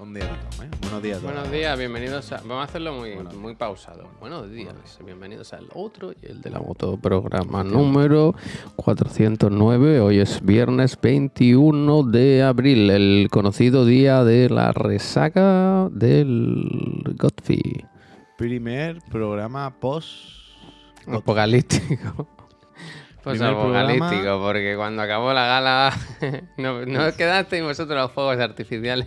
Día ¿eh? Buenos días a todos. Buenos días, bienvenidos a... Vamos a hacerlo muy, muy pausado. Buenos días, bienvenidos al otro y el de la moto programa número 409. Hoy es viernes 21 de abril, el conocido día de la resaca del Godfrey. Primer programa post... Apocalíptico. Pues apocalíptico, porque cuando acabó la gala no, no quedasteis vosotros los fuegos artificiales.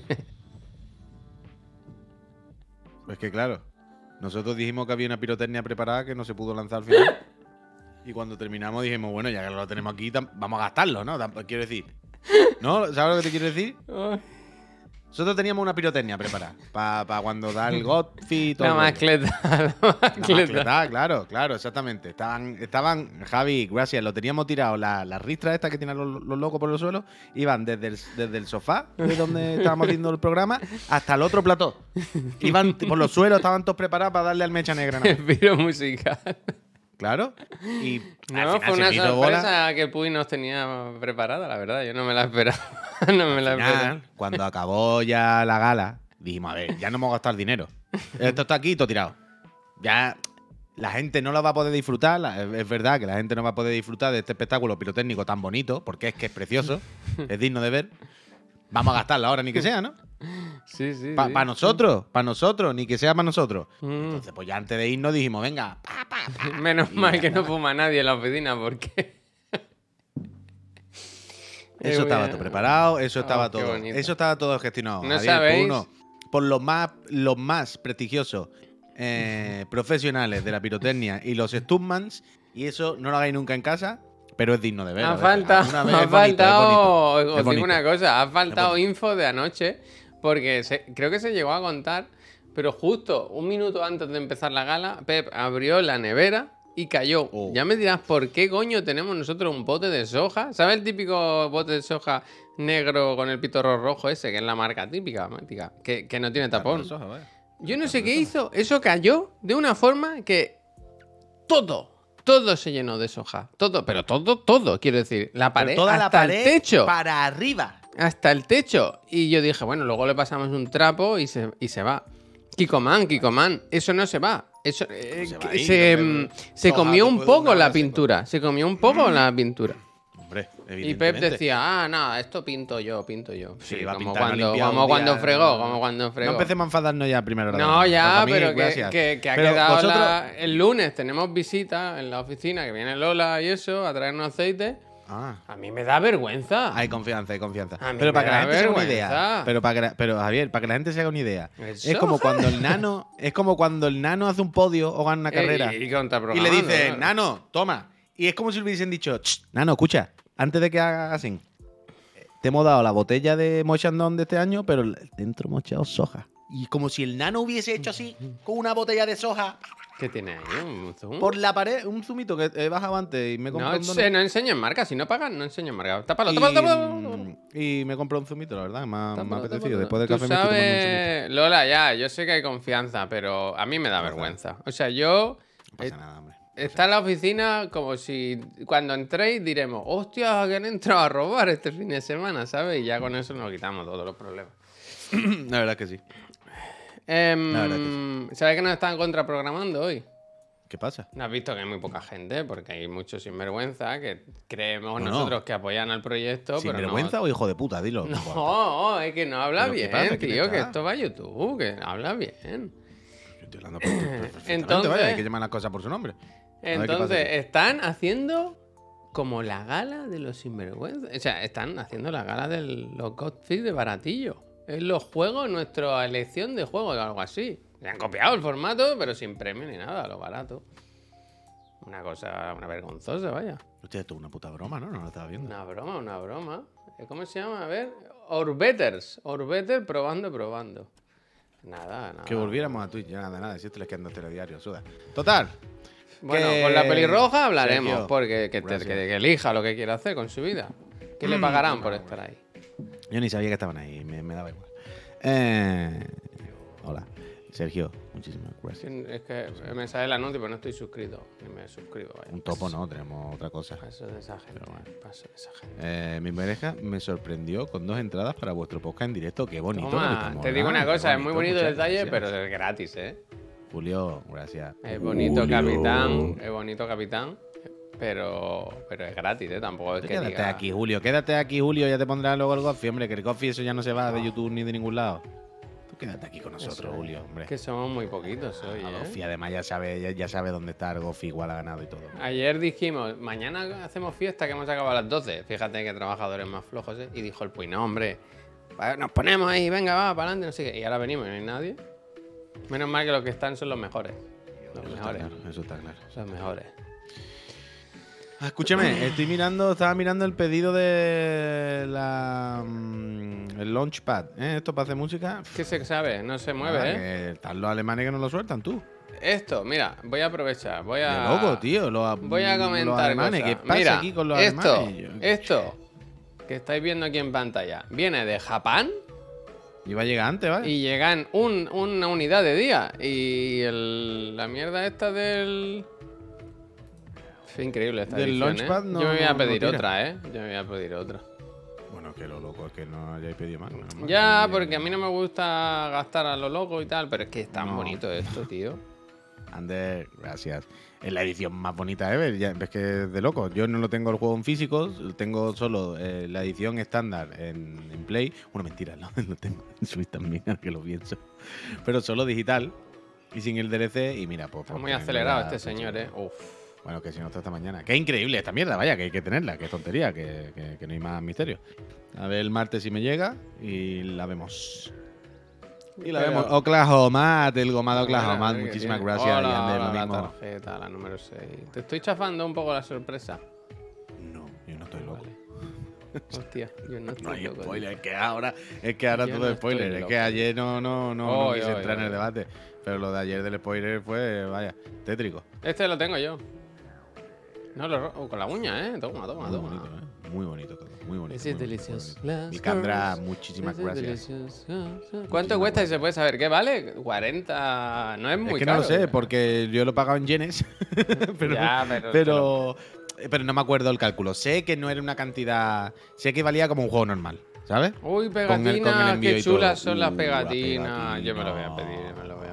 Pues que claro, nosotros dijimos que había una pirotecnia preparada que no se pudo lanzar al final. y cuando terminamos dijimos, bueno, ya que lo tenemos aquí, vamos a gastarlo, ¿no? Quiero decir. ¿No? ¿Sabes lo que te quiero decir? Nosotros teníamos una pirotecnia preparada para cuando da el Godfrey y todo. La mascleta, la mascleta. claro, claro, exactamente. Estaban, estaban, Javi, gracias, lo teníamos tirado. La, la ristra esta que tienen los, los locos por el suelo, iban desde el, desde el sofá, de donde estábamos haciendo el programa, hasta el otro plató. Iban por los suelos, estaban todos preparados para darle al mecha negra. El piro musical. Claro. Y No, fue una sorpresa bola. que Puy nos tenía preparada, la verdad. Yo no me la esperaba. no me la esperaba. cuando acabó ya la gala, dijimos, a ver, ya no hemos gastado el dinero. Esto está aquí, todo tirado. Ya la gente no lo va a poder disfrutar. la- es verdad que la gente no va a poder disfrutar de este espectáculo pirotécnico tan bonito, porque es que es precioso, es digno de ver. Vamos a gastarlo ahora, ni que sea, ¿no? Sí, sí. Para sí. nosotros, para nosotros, ni que sea para nosotros. Mm. Entonces, pues ya antes de irnos dijimos, venga, pa, pa, pa. Menos Y mal que no fuma nadie en la oficina, porque. Eso Eh, estaba todo preparado, eso estaba Oh, qué todo. Eso estaba todo gestionado. No Javier, por sabéis- uno, por los más, los más prestigiosos eh, profesionales de la pirotecnia y los stuntmans, y eso no lo hagáis nunca en casa, pero es digno de ver. ha faltado, ha bonito, es faltado, bonito, es os digo bonito. una cosa, ha faltado info de anoche, porque se- creo que se llegó a contar, pero justo un minuto antes de empezar la gala, Pep abrió la nevera y cayó. Oh. Ya me dirás, ¿por qué coño tenemos nosotros un bote de soja? ¿Sabes el típico bote de soja negro con el pitorro rojo ese, que es la marca típica, que, que no tiene tapón? Eso, joder. Yo no sé qué hizo. Eso cayó de una forma que todo, todo se llenó de soja. Todo, pero todo, todo, quiero decir. La pared, toda la hasta pared el techo. para arriba. Hasta el techo. Y yo dije, bueno, luego le pasamos un trapo y se, y se va. Kikoman, Kikoman, eso no se va. Eso, eh, se va que ahí, se, no me- mm, se comió un poco la pintura. Se comió un poco la pintura. Y Pep decía, ah, nada, esto pinto yo, pinto yo. Sí, Sí, va a como pintar, no cuando, como cuando día, fregó, no- como cuando No fregó. empecemos a enfadarnos ya la No, ya, mí, pero que, gracias. que- que ha Pero quedado vosotros- la- el lunes. Tenemos visita en la oficina, que viene Lola y eso, a traernos aceite. Ah. A mí me da vergüenza. Hay confianza, hay confianza. Pero para que la gente se haga una idea. Pero, para que la- pero Javier, para que la gente se haga una idea. Eso. Es como cuando el nano, es como cuando el nano hace un podio o gana una Eh, carrera. y, y le dice, nano, toma. Y es como si le hubiesen dicho, "Ch, nano, escucha, antes de que hagas así, te hemos dado la botella de mochandón de este año, pero dentro hemos echado soja. Y como si el nano hubiese hecho así, con una botella de soja, ¿Qué tiene ahí? ¿Un zoom? por la pared, un zumito que he bajado antes y me compré No, un no enseñen marca. Si no pagan, no enseñen marca. Tápalo, y, tápalo, tápalo. mm, y me compré un zumito, la verdad, me ha, apetecido. Después del Tú café me estoy un zumito. sabes, Lola, ya, yo sé que hay confianza, pero a mí me da vergüenza. O sea, yo... No pasa eh, nada, hombre. Está en la oficina como si cuando entréis diremos, hostia, que han entrado a robar este fin de semana, ¿sabes? Y ya con eso nos quitamos todos los problemas. La verdad que sí. La verdad ¿Sabes que nos están contraprogramando hoy? ¿Qué pasa? No has visto que hay muy poca gente, porque hay muchos sinvergüenza que creemos No, no. nosotros que apoyan al proyecto, ¿Sin pero vergüenza o hijo de puta? Dilo. no. No, es que no habla ¿Pero qué bien, tío, que esto va a YouTube, que habla bien. Estoy hablando Entonces- vaya, hay que llamar las cosas por su nombre. Entonces, están haciendo como la gala de los sinvergüenza. O sea, están haciendo la gala de los Godfrey de baratillo. Es los juegos, nuestra elección de juegos, algo así. Le han copiado el formato, pero sin premio ni nada, lo barato. Una cosa, una vergonzosa, vaya. Hostia, esto es una puta broma, ¿no? No lo estaba viendo. Una broma, una broma. ¿Cómo se llama? A ver. Orbetters. Orbetter probando, probando. Nada, nada. Que volviéramos a Twitch, ya nada, nada. Si esto les queda en telediarios, suda. Total. Bueno, que- con la pelirroja hablaremos, Sergio, porque que, te- gracias. que- que elija lo que quiera hacer con su vida. ¿Qué Mm, le pagarán por estar ahí? Yo ni sabía que estaban ahí, me, me daba igual. Eh, hola. Sergio, muchísimas gracias. Es que me sale el anuncio, pero no estoy suscrito. Ni me suscribo. Vaya. Un topo no, tenemos otra cosa. Paso de esa gente. Paso de esa gente. Eh, mi pareja me sorprendió con dos entradas para vuestro podcast en directo. Qué bonito. que Toma, te digo una cosa, es muy bonito el detalle, gracias. pero es gratis, ¿eh? Julio, gracias. Es bonito Julio. capitán, es bonito capitán, pero, pero es gratis, ¿eh? Tampoco es que Quédate diga- aquí, Julio. Quédate aquí, Julio. Ya te pondrá luego el Gofi, hombre. Que el Gofi eso ya no se va de YouTube ni de ningún lado. Tú quédate aquí con nosotros, es. Julio, hombre. Que somos muy poquitos hoy, ¿eh? Gofi, además, ya sabe, ya, ya sabe dónde está el Gofi. Igual ha ganado y todo. Ayer dijimos, mañana hacemos fiesta que hemos acabado a las 12. Fíjate que trabajadores más flojos, ¿eh? Y dijo el pues no, hombre. Nos ponemos ahí, venga, va, para adelante, no sé qué. Y ahora venimos no hay nadie. Menos mal que los que están son los mejores. Los Eso está mejores. claro. Eso está claro. Los mejores. Escúchame, estoy mirando, estaba mirando el pedido de la mm, el Launchpad, ¿eh? Esto para hacer música. ¿Qué se sabe? No se mueve, Ah, ¿eh? que están los alemanes que no lo sueltan, tú. Esto, mira, voy a aprovechar. Voy Qué a. loco, tío. Los, Voy a los comentar alemanes. cosas. ¿Qué pasa Mira, aquí con los esto, alemanes? Esto que estáis viendo aquí en pantalla viene de Japón Iba a llegar antes, ¿vale? y llega en un- una unidad de día. Y el- la mierda esta del. Fue increíble esta Del edición, Launchpad ¿eh? no- Yo me voy a no- pedir tira. otra, ¿eh? Yo me voy a pedir otra. Bueno, que lo loco es que no hayáis pedido más. menos mal. Ya, porque a mí no me gusta gastar a lo loco y tal, pero es que es tan No. bonito esto, tío. Ander, gracias. Es la edición más bonita ever. Ya, ves que es de loco. Yo no lo tengo el juego en físico, tengo solo eh, la edición estándar en, en Play. Bueno, mentira, no, lo tengo en Switch también, ahora que lo pienso. Pero solo digital y sin el DLC. Y mira, pues. Está pues, muy tenerlo acelerado este señor, ¿eh? Uf. Bueno, que si no está esta mañana. Qué increíble esta mierda, vaya, que hay que tenerla, qué tontería, que, que- que no hay más misterio. A ver el martes si me llega y la vemos. Y la Pero- vemos. Oklahoma, del gomado Oklahoma. Muchísimas gracias, Hola, Yander, lo hola, la tarjeta, la número 6. Te estoy chafando un poco la sorpresa. No, yo no estoy loco. Vale. Hostia, yo no estoy No hay loco, spoiler, es que ahora, es que ahora Yo todo no es spoiler. Es que ayer no, no, no, no quise entrar en el debate. Pero lo de ayer del spoiler fue, vaya, tétrico. Este lo tengo yo. No, lo oh, con la uña, ¿eh? Toma, toma, Muy toma. bonito, ¿eh? Muy bonito todo. Muy bonito. Es muy delicioso. bonito. Girls. muchísimas gracias. ¿Cuánto cuesta y se puede saber? ¿Qué vale? 40. No es muy es que caro. no lo sé, ¿eh? porque yo lo he pagado en yenes. pero, Ya, pero- pero, pero no me acuerdo el cálculo. Sé que no era una cantidad. Sé que valía como un juego normal, ¿sabes? Uy, pegatinas, qué chulas son las Uh, pegatinas. Yo me lo voy a pedir, me lo voy a pedir.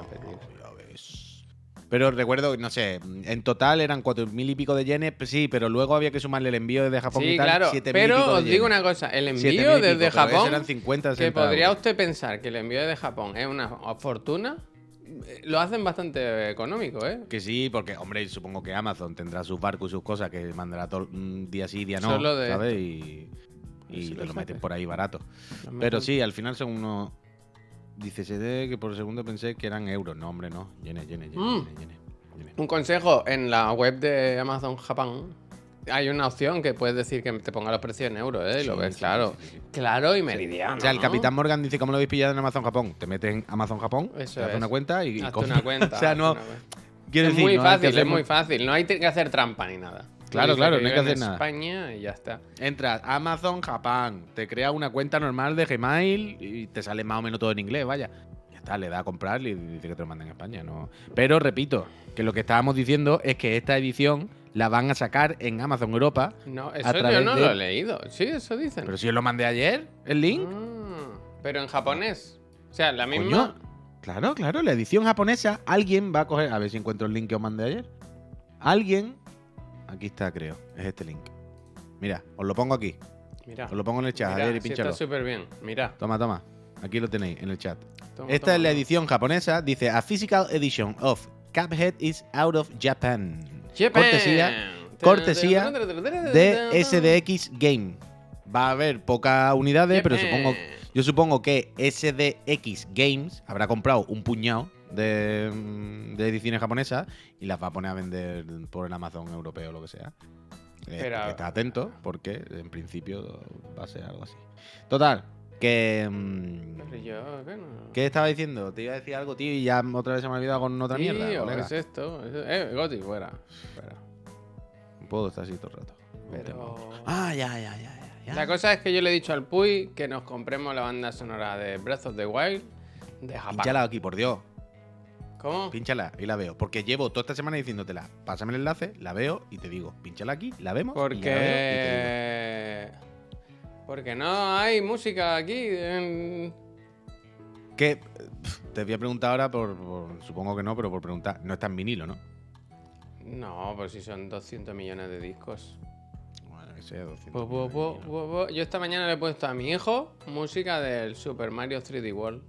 Pero recuerdo, no sé, en total eran cuatro mil y pico de yenes, pues sí, pero luego había que sumarle el envío desde Japón Sí, y tal, claro. siete mil y pico Pero de os digo yenes. una cosa: el envío y pico, desde ese Japón. eran 50, Que 60 podría usted pensar que el envío desde Japón es una fortuna. eh, Lo hacen bastante económico, ¿eh? Que sí, porque, hombre, supongo que Amazon tendrá sus barcos y sus cosas que mandará todo un día sí, día no, Solo de ¿sabes? Y, y te lo lo meten por ahí barato. Pero sí, al final son unos... Dice CD que por segundo pensé que eran euros. No, hombre, no. Yenes, yenes, yenes, Mm. yenes, yenes, yenes. Un consejo: en la web de Amazon Japón hay una opción que puedes decir que te ponga los precios en euros, ¿eh? Y lo Sí, ves sí, claro. sí, sí, sí. Claro y meridiano. O sea, el ¿no? Capitán Morgan dice, ¿cómo lo habéis pillado en Amazon Japón? Te metes en Amazon Japón, Eso te haces es. una cuenta y, Hazte una cuenta. o sea, no... Quiero es decir, muy no fácil, hacer es muy mu- fácil. No hay que hacer trampa ni nada. Claro, claro, que no hay que hacer en nada. España y ya está. Entras Amazon Japón, te crea una cuenta normal de Gmail y te sale más o menos todo en inglés, vaya. Ya está, le da a comprar y dice que te lo manden en España. No. Pero repito, que lo que estábamos diciendo es que esta edición la van a sacar en Amazon Europa. No, A eso yo no de- lo he leído. Sí, eso dicen. Pero si os lo mandé ayer, el link. Ah, pero en japonés. O sea, la misma. Coño, Claro, claro, la edición japonesa, alguien va a coger. A ver si encuentro el link que os mandé ayer. Alguien. Aquí está, creo. Es este link. Mira, os lo pongo aquí. Mira. Os lo pongo en el chat, ayer y sí pínchalo. está súper bien. Mira. Toma, toma. Aquí lo tenéis en el chat. toma, Esta toma. es la edición japonesa. Dice: A physical edition of Cuphead is out of Japan. Japan. Cortesía, cortesía de SDX Game. Va a haber pocas unidades, pero supongo. Yo supongo que SDX Games habrá comprado un puñado de, mm, de ediciones japonesas y las va a poner a vender por el Amazon europeo o lo que sea. Eh, Pero- Está atento porque en principio va a ser algo así. Total, que. mm, yo, ¿qué no? ¿Qué estaba diciendo? Te iba a decir algo, tío, y ya otra vez se me ha olvidado con otra mierda. Tío, colega. es esto. es- Eh, Goti, fuera. fuera. No puedo estar así todo el rato. Pero. Ah, ya, ya, ya, ya. ya. La cosa es que yo le he dicho al Puy que nos compremos la banda sonora de Breath of the Wild de Japón. Hínchalo aquí, por Dios. ¿Cómo? Pínchala y la veo. Porque llevo toda esta semana diciéndotela. Pásame el enlace, la veo y te digo, pínchala aquí, la vemos. y la veo y te Porque. Porque no hay música aquí. en-. Que te voy a preguntar ahora, por, por- supongo que no, pero por preguntar. No está en vinilo, ¿no? No, pues si son 200 millones de discos. Bueno, que sea 200. Bu, bu, bu, bu, bu. Yo esta mañana le he puesto a mi hijo música del Super Mario 3D World.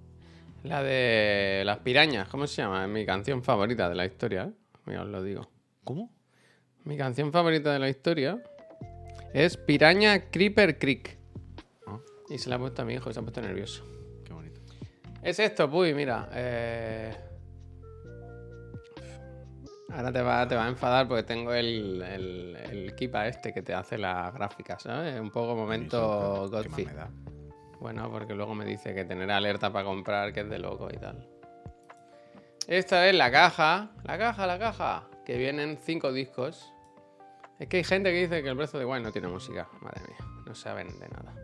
La de las pirañas, ¿cómo se llama? Es mi canción favorita de la historia. ¿eh? Mira, os lo digo. ¿Cómo? Mi canción favorita de la historia es Piraña Creeper Creek. Ah. Y se la ha puesto a mi hijo y se ha puesto nervioso. Qué bonito. Es esto, Puy, mira. eh, Ahora te va, te va a enfadar porque tengo el, el, el Kipa este que te hace las gráficas, ¿sabes? Un poco momento Eso, ¿qué- qué más Godfrey. Bueno, porque luego me dice que tener alerta para comprar, que es de loco y tal. Esta es la caja, la caja, la caja, que vienen cinco discos. Es que hay gente que dice que el Breath of the Wild no tiene música. Madre mía, no saben de nada.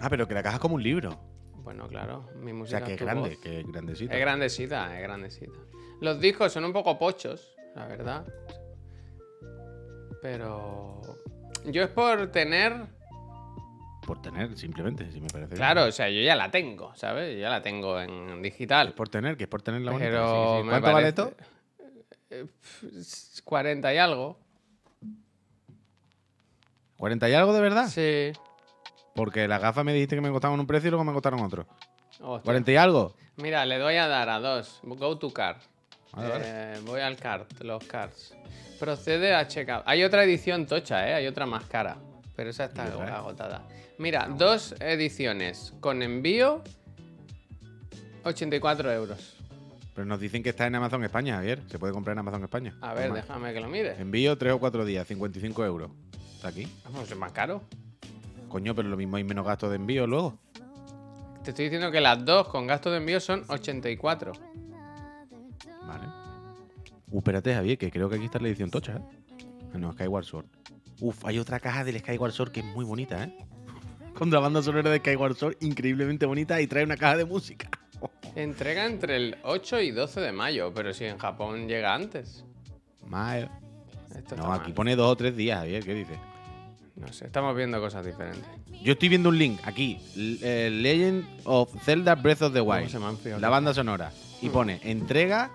Ah, pero que la caja es como un libro. Bueno, claro, mi O música sea, que es grande, voz. que es grandecito. Es grandecita, es grandecita. Los discos son un poco pochos, la verdad. Pero. Yo es por tener. Por tener, simplemente, si me parece. bien. Claro, o sea, yo ya la tengo, ¿sabes? Yo ya la tengo en digital. Es por tener, que es por tener la bonita. Pero sí, sí. me ¿Cuánto vale esto? 40 y algo. ¿40 y algo de verdad? Sí. Porque las gafas me dijiste que me costaban un precio y luego me costaron otro. Hostia. ¿40 y algo? Mira, le doy a dar a dos. Go to card. Vale, vale. Eh, voy al card, los cards. Procede a checkout. Hay otra edición tocha, ¿eh? Hay otra más cara. Pero esa está ¿Y otra, eh? agotada. Mira, dos ediciones con envío. 84 euros. Pero nos dicen que está en Amazon España, Javier. Se puede comprar en Amazon España. A ver, déjame que lo mire. Envío 3 o 4 días, 55 euros. Está aquí. Vamos, es más caro. Coño, pero lo mismo hay menos gastos de envío luego. Te estoy diciendo que las dos con gasto de envío son 84. Vale. Uh, espérate, Javier, que creo que aquí está la edición tocha, ¿eh? Ah, No, Skyward Sword. Uf, hay otra caja del Skyward Sword que es muy bonita, ¿eh? Con la banda sonora de Skyward Sword, increíblemente bonita, y trae una caja de música. Entrega entre el 8 y 12 de mayo, pero si en Japón llega antes. Mal. Esto No, aquí mal. pone dos o tres días, Javier, ¿qué dices? No sé, estamos viendo cosas diferentes. Yo estoy viendo un link aquí, L- eh, Legend of Zelda Breath of the ¿Cómo Wild, se me ha enfriado la banda sonora, y Mm. pone entrega,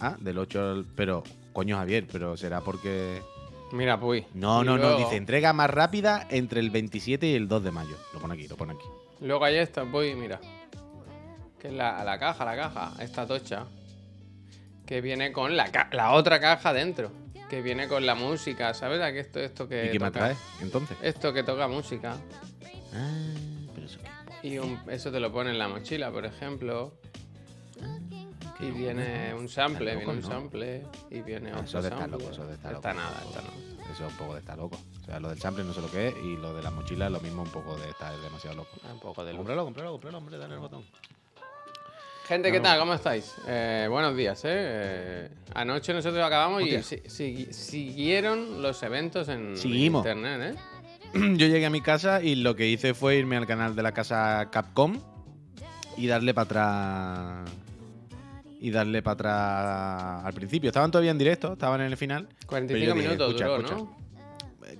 ah, del 8 al... Pero, coño Javier, pero será porque... Mira, Puy. No, no, no, dice entrega más rápida entre el 27 y el 2 de mayo. Lo pone aquí, lo pone aquí. Luego hay esta, Puy, mira. Que es la, la caja, la caja, esta tocha. Que viene con la, ca- la otra caja dentro. Que viene con la música, ¿sabes? Aquí esto, esto que. ¿Y qué me toca- trae entonces? Esto que toca música. Ah, pero eso qué... Y un- eso te lo pone en la mochila, por ejemplo. Y viene un sample, Está viene un sample. Y viene otro eso de estar loco, eso de estar Está loco. nada, está nada. Eso es un poco de estar loco. O sea, lo del sample no sé lo que es y lo de la mochila es lo mismo, un poco de estar demasiado loco. Un poco de. Cómpralo, cómpralo, cómpralo, hombre, dale el botón. Gente, ¿qué tal? ¿Cómo estáis? Eh, buenos días, ¿eh? Eh, Anoche nosotros acabamos y Hostia. si- si- siguieron los eventos en Seguimos. internet, ¿eh? Yo llegué a mi casa y lo que hice fue irme al canal de la casa Capcom y darle para atrás. Y darle para atrás al principio. Estaban todavía en directo, estaban en el final. 45 dije, minutos escucha, duró, escucha. ¿no?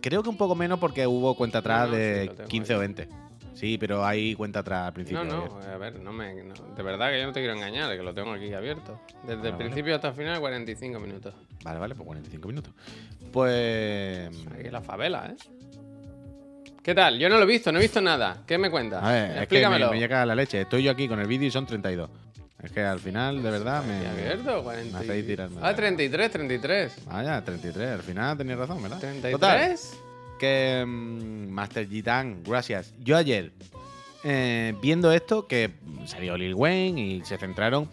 Creo que un poco menos porque hubo cuenta atrás No, no, sí, de lo tengo 15 o aquí. 20. Sí, pero hay cuenta atrás al principio. No, no, a ver, no me, no, de verdad que yo no te quiero engañar, que lo tengo aquí abierto. Desde Vale, el vale. principio hasta el final, 45 minutos. Vale, vale, pues 45 minutos. Pues. Aquí en la favela, ¿eh? ¿Qué tal? Yo no lo he visto, no he visto nada. ¿Qué me cuentas? A ver, es que me, Explícamelo. me llega la leche. Estoy yo aquí con el vídeo y son 32. Es que al final, de verdad, me. Abierto, 40. me hacéis tirarme Ah, la- 33, 33. Vaya, 33. Al final tenías razón, ¿verdad? ¿33? Total, que mm, Master Gitan, gracias. Yo ayer, eh, viendo esto, que salió Lil Wayne y se centraron.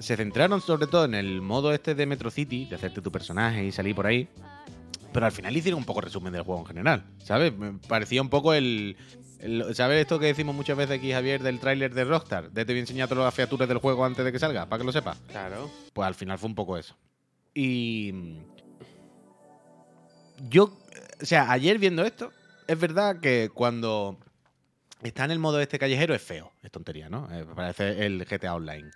Se centraron sobre todo en el modo este de Metro City, de hacerte tu personaje y salir por ahí. Pero al final hicieron un poco resumen del juego en general, ¿sabes? Me parecía un poco el, el- ¿Sabes esto que decimos muchas veces aquí, Javier, del tráiler de Rockstar? De te voy a enseñar todas las featuras del juego antes de que salga, para que lo sepas. Claro. Pues al final fue un poco eso. Y. Yo. O sea, ayer viendo esto, es verdad que cuando está en el modo este callejero es feo, es tontería, ¿no? Eh, parece el GTA Online.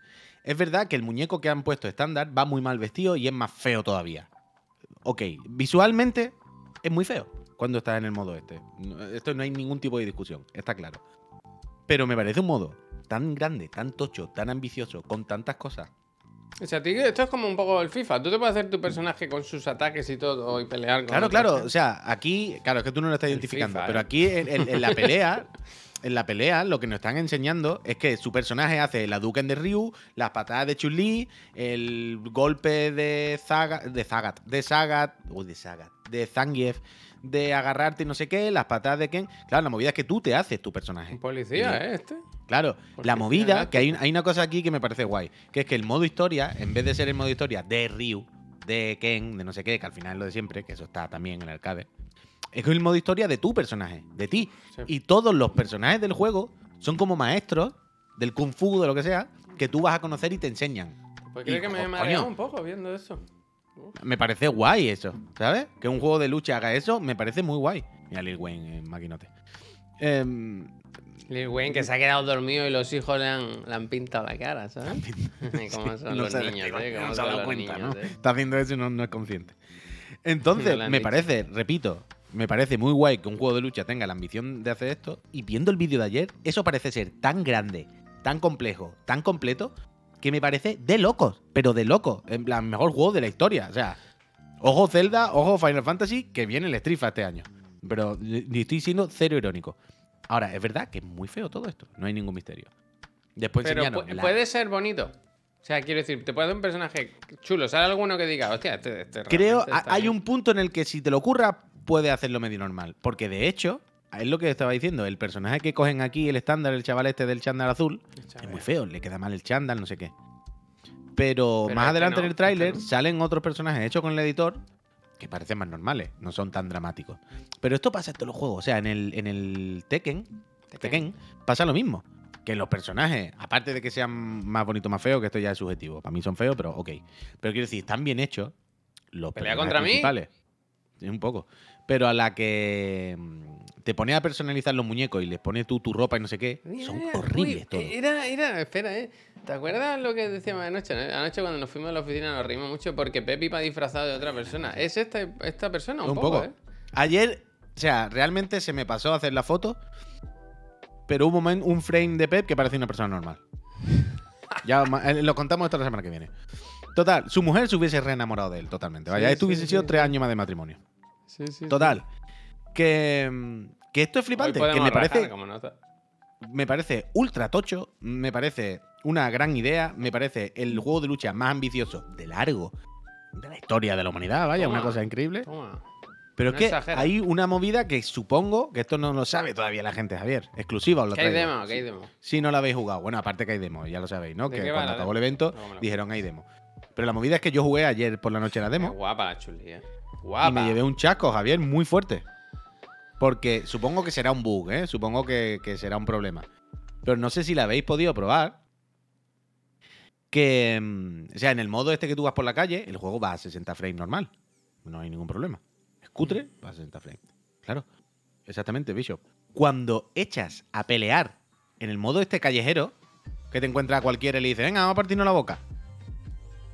Es verdad que el muñeco que han puesto estándar va muy mal vestido y es más feo todavía. Ok, visualmente es muy feo cuando estás en el modo este. Esto no hay ningún tipo de discusión, está claro. Pero me parece un modo tan grande, tan tocho, tan ambicioso, con tantas cosas. O sea, a ti esto es como un poco el FIFA. Tú te puedes hacer tu personaje con sus ataques y todo y pelear con Claro, claro. gente. O sea, aquí, claro, es que tú no lo estás El identificando, FIFA, pero ¿eh? aquí en, en- en la pelea, en la pelea, lo que nos están enseñando es que su personaje hace la Duken de Ryu, las patadas de Chun-Li, el golpe de Zagat, de Zagat, de Sagat, uy, de Sagat, de Zangief, de agarrarte y no sé qué, las patadas de Ken. Claro, la movida es que tú te haces tu personaje. Un policía, ¿eh? Este. Claro, la movida, que hay, hay una cosa aquí que me parece guay, que es que el modo historia, en vez de ser el modo historia de Ryu, de Ken, de no sé qué, que al final es lo de siempre, que eso está también en el arcade, es el modo historia de tu personaje, de ti. Sí. Y todos los personajes del juego son como maestros del kung fu, de lo que sea, que tú vas a conocer y te enseñan. Pues Y, creo que me he mareado un poco viendo eso. Me parece guay eso, ¿sabes? Que un juego de lucha haga eso, me parece muy guay. Mira Lil Wayne en maquinote. Em, Lil Wayne que se ha quedado dormido y los hijos le han, le han pintado la cara, ¿sabes? Cómo son los se- niños, ¿eh? no se dado los cuenta, niños, ¿no? ¿eh? Está haciendo eso y no, no es consciente. Entonces, me dicho. parece, repito, me parece muy guay que un juego de lucha tenga la ambición de hacer esto. Y viendo el vídeo de ayer, eso parece ser tan grande, tan complejo, tan completo, que me parece de locos, pero de locos. En plan, mejor juego de la historia. O sea, ojo Zelda, ojo Final Fantasy, que viene el Fighter este año. Pero estoy siendo cero irónico. Ahora, es verdad que es muy feo todo esto, no hay ningún misterio. Después Pero enseñaron pu- la- puede ser bonito. O sea, quiero decir, te puede dar un personaje chulo. ¿Sale alguno que diga, hostia, este, este Creo, hay bien"? un punto en el que si te lo ocurra, puede hacerlo medio normal. Porque de hecho, es lo que estaba diciendo, el personaje que cogen aquí, el estándar, el chaval este del chándal azul, es muy feo, le queda mal el chándal, no sé qué. Pero, Pero más este adelante no, en el tráiler este no. salen otros personajes hechos con el editor que parecen más normales, no son tan dramáticos. Pero esto pasa en todos los juegos, o sea, en el, en el Tekken, Tekken pasa lo mismo. Que los personajes, aparte de que sean más bonitos, más feos, que esto ya es subjetivo. Para mí son feos, pero ok. Pero quiero decir, están bien hechos los ¿Pelea personajes contra mí? Sí, un poco. Pero a la que mm, te pones a personalizar los muñecos y les pones tú tu ropa y no sé qué, Mira, son horribles todos. Era, era, espera, ¿eh? ¿Te acuerdas lo que decíamos anoche? no? Anoche cuando nos fuimos a la oficina nos reímos mucho porque Pepe iba disfrazado de otra persona. ¿Es esta, esta persona? Un, Un poco, poco. ¿eh? Ayer, o sea, realmente se me pasó a hacer la foto, pero hubo un, un frame de Pep que parecía una persona normal. Ya eh, lo contamos esto la semana que viene. Total, su mujer se hubiese reenamorado de él totalmente. Vaya, Sí, esto hubiese sí, sido sí. tres años más de matrimonio. Sí, sí. Total. Que, mm, que esto es flipante. Que me rajar parece, como nota. me parece ultra tocho. Me parece una gran idea. Me parece el juego de lucha más ambicioso de largo de la historia de la humanidad. Vaya, una cosa increíble. Toma. Pero No es que exagera. hay una movida que supongo que esto no lo sabe todavía la gente, Javier. Exclusiva os lo ¿Qué hay demo? ¿Qué hay demo? Si no la habéis jugado. Bueno, aparte que hay demo, ya lo sabéis, ¿no? ¿De Que cuando acabó el evento dijeron hay demo. Pero la movida es que yo jugué ayer por la noche la Qué demo guapa la chuli, ¿eh? Guapa. y me llevé un chasco, Javier, muy fuerte. Porque supongo que será un bug, ¿eh? Supongo que, que será un problema. Pero no sé si la habéis podido probar. Que, mm, o sea, en el modo este que tú vas por la calle, el juego va a 60 frames normal. No hay ningún problema. Es cutre, va a 60 frames. Claro, exactamente, Bishop. Cuando echas a pelear en el modo este callejero, que te encuentra a cualquiera y le dice, venga, vamos a partirnos la boca.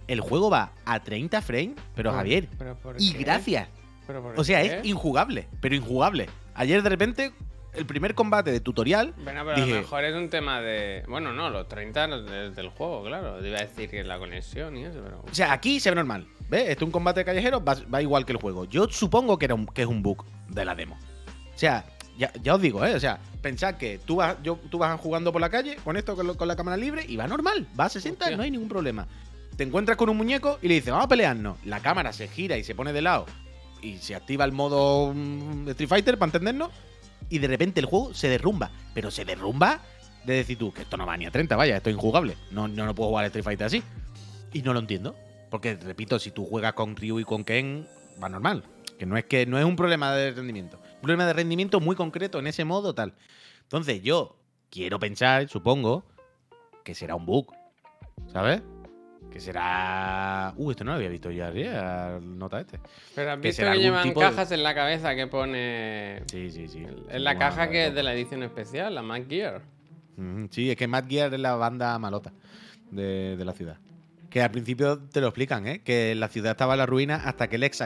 El juego va a 30 frames, pero ¿Por- Javier, pero y qué? gracias. ¿Pero por O sea, qué? es injugable, pero injugable. Ayer de repente, el primer combate de tutorial, Bueno, pero a lo mejor es un tema de. Bueno, no, los 30 no- de- del juego, claro. Te iba a decir que es la conexión y eso, pero. o sea, aquí se ve normal. ¿Ves? Esto es un combate callejero, va, va igual que el juego. Yo supongo que, era un- que es un bug de la demo. O sea, ya, ya os digo, ¿eh? O sea, pensad que tú vas, yo, tú vas jugando por la calle con esto, con, lo- con la cámara libre, y va normal, va a 60, Hostia. no hay ningún problema. Te encuentras con un muñeco y le dices, vamos a pelearnos. La cámara se gira y se pone de lado y se activa el modo mm, Street Fighter, para entendernos, y de repente el juego se derrumba. Pero se derrumba de decir tú, que esto no va ni a 30, vaya, esto es injugable. No, no, no puedo jugar Street Fighter así. Y no lo entiendo. Porque, repito, si tú juegas con Ryu y con Ken, va normal. Que no es que no es un problema de rendimiento. Un problema de rendimiento muy concreto en ese modo tal. Entonces yo quiero pensar, supongo, que será un bug. ¿Sabes? Que será. Uh, esto no lo había visto yo ayer, nota este. Pero has visto que llevan de- cajas en la cabeza que pone. Sí, sí, sí. Es la caja que es de la edición especial, la Mac Gear. Sí, es que Matt Gear es la banda malota de, de la ciudad. Que al principio te lo explican, ¿eh? Que la ciudad estaba en la ruina hasta que el ex,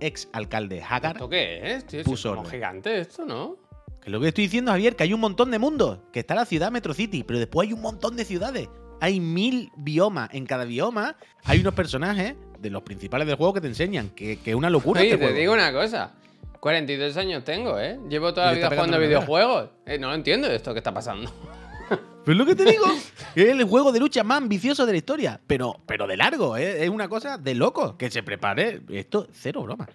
ex alcalde Hagar. ¿Esto qué es, tío? Si Puso es como gigante esto, ¿no? Que lo que estoy diciendo, Javier, que hay un montón de mundos. Que está la ciudad Metro City, pero después hay un montón de ciudades. Hay mil biomas. En cada bioma hay unos personajes de los principales del juego que te enseñan. Que es una locura. Oye, este te juego. digo una cosa. 42 años tengo, ¿eh? Llevo toda la vida jugando videojuegos. Eh, no lo entiendo esto que está pasando. Pero es lo que te digo. es el juego de lucha más ambicioso de la historia. Pero, pero de largo. ¿eh? Es una cosa de loco. Que se prepare. Esto, cero broma.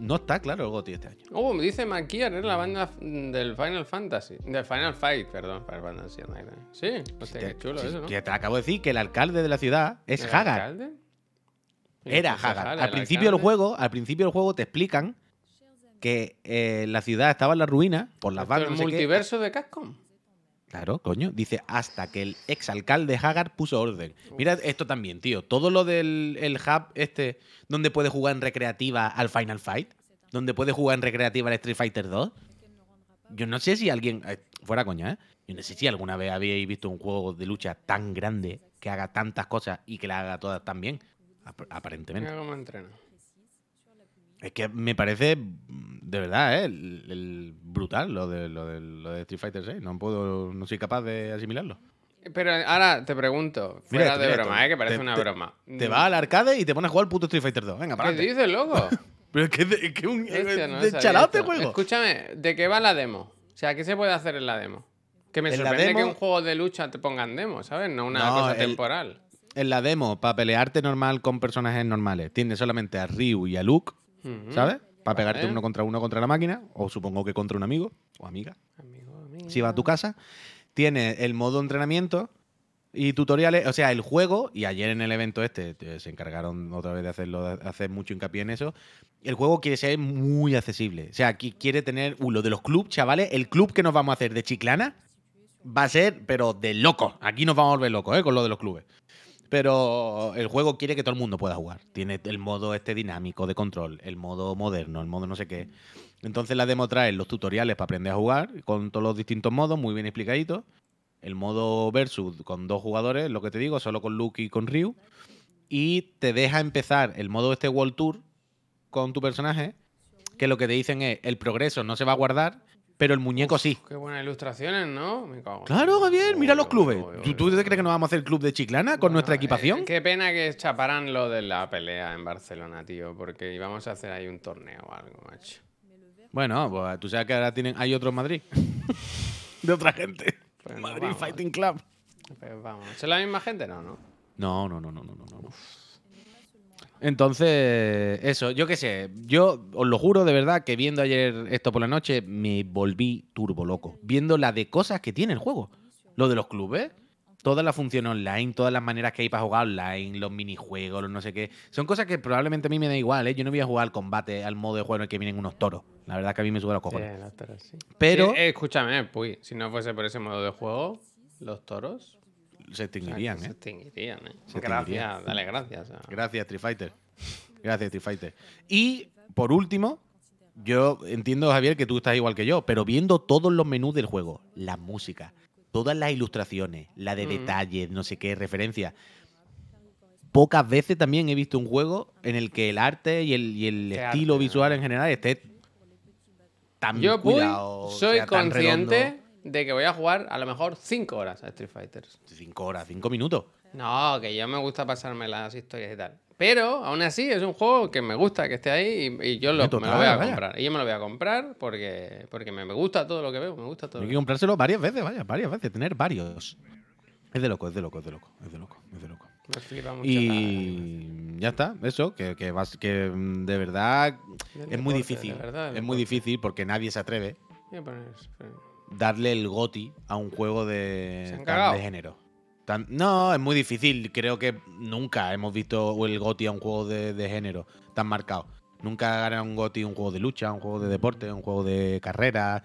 No está claro el GOTY este año. Oh, me dice Mac Gear, es la banda del Final Fantasy. Del Final Fight, perdón. Final Fantasy. Sí, hostia, qué chulo Sí, eso, ¿no? que te acabo de decir que el alcalde de la ciudad es ¿El Hagar. alcalde? Era Pues Hagar. Al principio del juego, al principio del juego te explican que eh, la ciudad estaba en la ruina por las ¿Esto es bandas. el no sé qué. multiverso de Capcom? Claro, coño. Dice hasta que el exalcalde Hagar puso orden. Mira esto también, tío. Todo lo del el hub este, donde puedes jugar en recreativa al Final Fight, donde puedes jugar en recreativa al Street Fighter 2. Yo no sé si alguien. eh, Fuera coña, ¿eh? Yo no sé si alguna vez habíais visto un juego de lucha tan grande que haga tantas cosas y que la haga todas tan bien. Ap- aparentemente. Mira cómo entrena. Es que me parece, de verdad, ¿eh? el, el brutal lo de, lo, de, lo de Street Fighter 6. No puedo, no soy capaz de asimilarlo. Pero ahora te pregunto, Mira fuera esto, de mira broma, esto. ¿eh? que parece Te- una te- broma. Te vas al arcade y te pones a jugar al puto Street Fighter 2. Venga, para ¿Qué dices, loco? Pero es que es un Hostia, no de este juego. Escúchame, ¿de qué va la demo? O sea, ¿qué se puede hacer en la demo? Que me En sorprende que un juego de lucha te pongan demo, ¿sabes? No una No, cosa el- temporal. En la demo, para pelearte normal con personajes normales, tienes solamente a Ryu y a Luke, ¿sabes? Para pegarte uno contra uno contra la máquina, o supongo que contra un amigo o amiga. Amigo, amigo. si va a tu casa. Tiene el modo entrenamiento y tutoriales. O sea, el juego, y ayer en el evento este se encargaron otra vez de hacerlo, de hacer mucho hincapié en eso. El juego quiere ser muy accesible. O sea, aquí quiere tener uh, lo de los clubs, chavales. El club que nos vamos a hacer de Chiclana va a ser, pero de loco. Aquí nos vamos a volver locos, ¿eh? Con lo de los clubes. Pero el juego quiere que todo el mundo pueda jugar. Tiene el modo este dinámico de control, el modo moderno, el modo no sé qué. Entonces la demo trae los tutoriales para aprender a jugar con todos los distintos modos, muy bien explicaditos. El modo versus con dos jugadores, lo que te digo, solo con Luke y con Ryu. Y te deja empezar el modo este World Tour con tu personaje, que lo que te dicen es el progreso no se va a guardar, pero el muñeco sí. Qué buenas ilustraciones, ¿no? Me cago Claro, Javier, mira los clubes. uy, ¿Tú, uy. tú te crees que nos vamos a hacer el club de Chiclana con nuestra Eh, equipación? qué pena que chaparán lo de la pelea en Barcelona, tío, porque íbamos a hacer ahí un torneo o algo, macho. Bueno, pues tú sabes que ahora tienen, hay otro en Madrid. de otra gente. Pues no Madrid vamos. Fighting Club. Pues vamos. ¿Es la misma gente? No, no. No, no, no, no, no, no, no. Entonces, eso, yo qué sé, yo os lo juro de verdad que viendo ayer esto por la noche me volví turbo loco. Viendo la de cosas que tiene el juego. Lo de los clubes, todas las funciones online, todas las maneras que hay para jugar online, los minijuegos, los no sé qué. Son cosas que probablemente a mí me da igual, ¿eh? Yo no voy a jugar al combate, al modo de juego en el que vienen unos toros. La verdad que a mí me sube los cojones. Sí, los toros, sí. Pero Sí, eh, escúchame, Puy, si no fuese por ese modo de juego, los toros se extinguirían, se ¿eh? extinguirían, ¿eh? Se gracias, extinguirían. dale gracias. a- Gracias, Street Fighter. Gracias, Street Fighter. Y, por último, yo entiendo, Javier, que tú estás igual que yo, pero viendo todos los menús del juego, la música, todas las ilustraciones, la de Mm. detalles, no sé qué, referencias. Pocas veces también he visto un juego en el que el arte y el, y el estilo arte, visual en general esté tan Yo, cuidado, soy sea consciente. De que voy a jugar a lo mejor 5 horas a Street Fighter. Cinco horas, cinco minutos. No, que yo me gusta pasarme las historias y tal. Pero aún así es un juego que me gusta que esté ahí y, y yo lo, Hombre, me lo total, voy a vaya. comprar. Y yo me lo voy a comprar porque, porque me, me gusta todo lo que veo, me gusta todo. Hay que comprárselo varias veces, vaya, varias veces, tener varios. Es de loco, es de loco, es de loco, es de loco, es de loco. Me flipa mucho la- Y ya está, eso, que, que, vas- que mm, de verdad es muy difícil. verdad, es muy difícil porque nadie se atreve Voy a poner. Darle el goti a un juego de, tan de género. Tan- no, es muy difícil. Creo que nunca hemos visto el goti a un juego de, de género tan marcado. Nunca gana un goti un juego de lucha, un juego de deporte, un juego de carrera.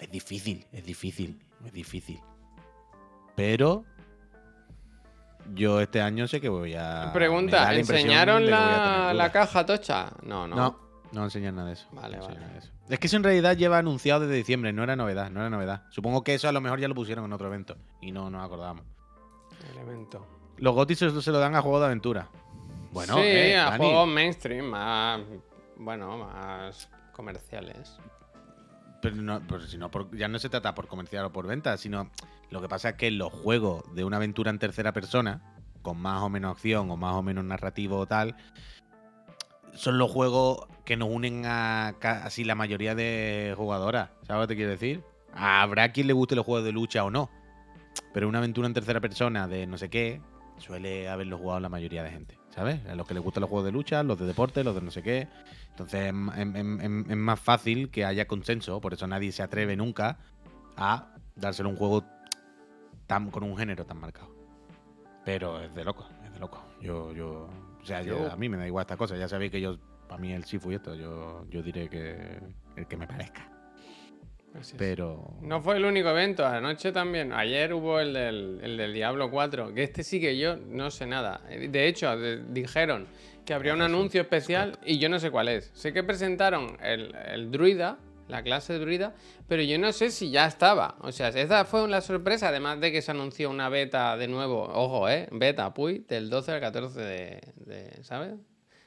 Es difícil, es difícil, es difícil. Pero yo este año sé que voy a. Pregunta, ¿enseñaron a la, la caja tocha? No, no. No, no enseñan nada de eso. Vale, no vale. nada de eso. Es que eso en realidad lleva anunciado desde diciembre, no era novedad, no era novedad. Supongo que eso a lo mejor ya lo pusieron en otro evento y no nos acordábamos. Elemento. Los gotis se, se lo dan a juegos de aventura. Bueno, sí, eh, a Dani, juegos mainstream, más. Bueno, más comerciales. Pero, no, pero si no por- ya no se trata por comercial o por venta, sino lo que pasa es que los juegos de una aventura en tercera persona, con más o menos acción o más o menos narrativo o tal, son los juegos que nos unen a ca- así la mayoría de jugadoras. ¿Sabes lo que te quiero decir? Habrá quien le guste los juegos de lucha o no. Pero una aventura en tercera persona de no sé qué, suele haberlo jugado la mayoría de gente. ¿Sabes? A los que les gustan los juegos de lucha, los de deporte, los de no sé qué. Entonces es, ma- em- em- em- es más fácil que haya consenso, por eso nadie se atreve nunca a dárselo un juego tan, con un género tan marcado. Pero es de loco, es de loco. Yo, yo, o sea, yo- a mí me da igual estas cosas. Ya sabéis que yo, para mí el Sifu y esto, yo, yo diré que el que me parezca. Así es. Pero No fue el único evento, anoche también. Ayer hubo el del, el del Diablo 4, que este sí que yo no sé nada. De hecho, de- dijeron que habría un anuncio especial y yo no sé cuál es. Sé que presentaron el, el druida, la clase druida, pero yo no sé si ya estaba. O sea, esa fue la sorpresa, además de que se anunció una beta de nuevo. Ojo, ¿eh? Beta, puy, del 12 al 14 de... de- ¿Sabes?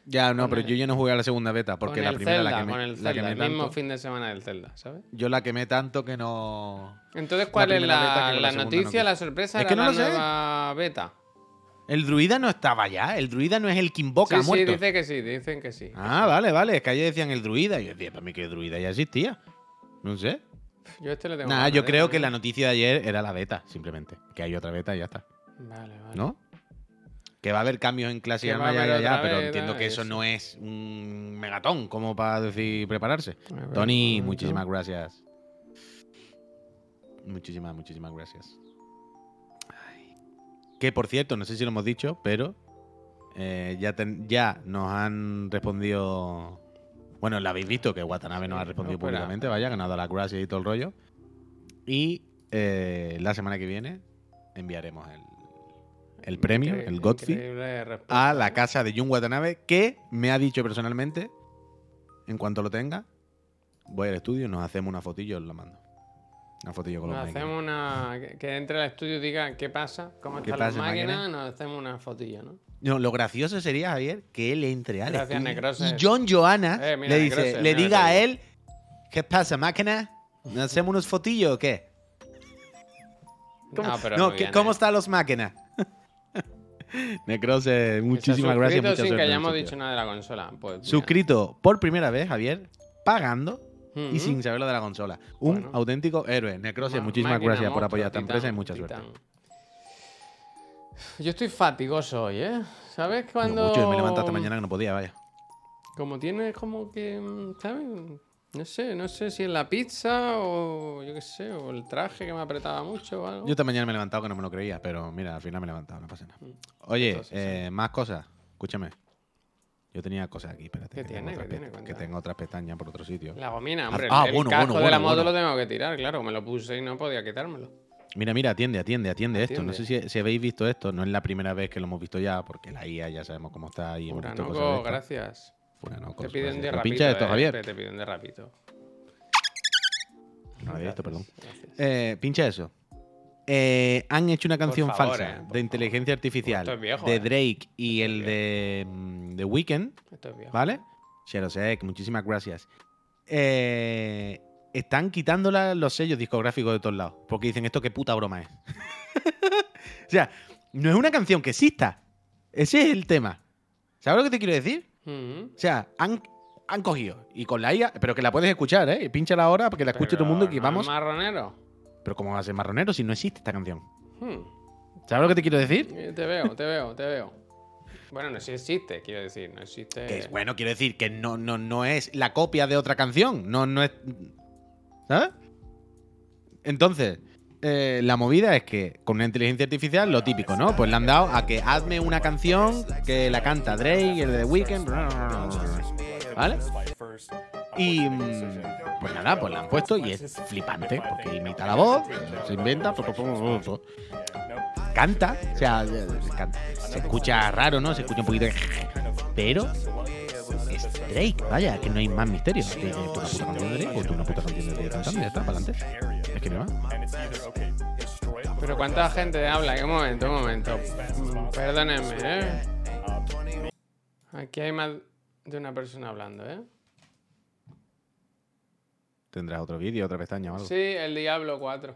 Ya no, con pero el- yo ya no jugué a la segunda beta porque con la primera Zelda, la que con me, el la Zelda, quemé el mismo fin de semana del Zelda, ¿sabes? yo la quemé tanto que no Entonces, ¿cuál es que la, con la la segunda no noticia, la sorpresa? Es era que no la lo sé. nueva beta. El druida no estaba ya, el druida no es el que invoca Sí, sí, muertos. dice que sí, dicen que sí. Ah, vale, vale. Es que ayer decían el druida. Y yo decía, para mí que el druida ya existía. No sé. Yo este lo tengo. Nada, ganas yo creo que la noticia de ayer era la beta, simplemente. Que hay otra beta y ya está. Vale, vale. ¿No? Que va a haber cambios en clase y Que ya, ya, ya, pero entiendo que eso, eso. no es un megatón como para decir prepararse. Ver, Tony, muchísimas gracias. Muchísimas, muchísimas gracias. Ay. Que por cierto, no sé si lo hemos dicho, pero eh, ya, ten- ya nos han respondido. Bueno, lo habéis visto que Watanabe nos ha respondido no, públicamente, vaya, ganado las gracias y todo el rollo. Y eh, la semana que viene enviaremos el, el premio, Increíble- el Godfrey, a la casa de Jun Watanabe, que me ha dicho personalmente, en cuanto lo tenga, voy al estudio, nos hacemos una fotillo y os la mando. Una fotillo con los Nos máquinas. hacemos una. que- entre al estudio y diga qué pasa, cómo ¿Qué están las máquinas, máquina? nos hacemos una fotillo, ¿no? No, lo gracioso sería, Javier, que él entre al Gracias, estudio y John Johanna Eh, mira, le dice, Necroses, le diga a él, ¿qué pasa, máquina? ¿Nos hacemos unos fotillos o qué? ¿Cómo, No, pero no, muy ¿qué- bien, ¿cómo ¿eh? están los máquinas? Necrose, muchísimas gracias. suscrito Mucha sin suerte que hayamos dicho nada de la consola. Pues. Suscrito por primera vez, Javier, pagando y Ujú. sin saber lo de la consola. Un Bueno. auténtico héroe. Necrose, Ma- muchísimas gracias por apoyar esta titán, empresa y mucha suerte. titán. Yo estoy fatigoso hoy, ¿eh? ¿Sabes cuando...? mucho, yo me esta mañana que no podía, vaya. Como tienes como que, mm, ¿sabes? No sé, no sé si es la pizza o yo qué sé, o el traje que me apretaba mucho o algo. Yo esta mañana me he levantado que no me lo creía, pero mira, al final me he levantado, no pasa nada. Oye, Entonces, eh, más cosas. Escúchame. Yo tenía cosas aquí, espérate. ¿Qué que tengo tiene? otras ¿Qué tiene? Que tengo otras pestañas por otro sitio. La gomina, hombre. Ah, el, el bueno, casco bueno, de la moto lo tengo que tirar, claro. Me lo puse y no podía quitármelo. Mira, mira, atiende, atiende, atiende esto. No sé si, si habéis visto esto. No es la primera vez que lo hemos visto ya, porque la IA ya sabemos cómo está y hemos visto cosas de Uranoco, esto. gracias. Furanoco, Te piden de rapito. Pincha esto, eh, Javier. Te piden de rapito. No había visto, perdón. Eh, pincha eso. Eh, han hecho una canción favor, falsa eh, de inteligencia artificial Esto es viejo, de eh. Drake y el de The Weeknd, Esto es viejo. ¿vale? Sherosek, muchísimas gracias. Eh, están quitándola los sellos discográficos de todos lados, porque dicen esto qué puta broma es. o sea, no es una canción que exista. Ese es el tema. ¿Sabes lo que te quiero decir? O sea, han, han cogido y con la IA, pero que la puedes escuchar, ¿eh? Pínchala ahora para que la escuche todo el mundo y que Pero no vamos. marronero. Pero ¿cómo va a ser marronero si no existe esta canción? Hmm. ¿Sabes lo que te quiero decir? Te veo, te veo, te veo. Bueno, no existe, quiero decir, no existe. Que es, bueno, quiero decir que no, no, no es la copia de otra canción. No, no es. ¿Sabes? Entonces, eh, la movida es que con una inteligencia artificial, lo típico, ¿no? Pues le han dado a que hazme una canción que la canta Drake, el de The Weeknd. ¿Vale? Y mm, pues nada, pues la han puesto y es flipante, porque imita la voz, se inventa. canta, o sea, canta. se escucha raro, ¿no? Se escucha un poquito. Pero es Drake, vaya, que no hay más misterio. Tú una puta canción de Drake o tú una puta canción de Drake ya está, para adelante. Pero ¿cuánta gente habla? Un momento, un momento. Perdónenme, ¿eh? Aquí hay más de una persona hablando, ¿eh? ¿Tendrás otro vídeo, otra pestaña o algo? Sí, el Diablo 4.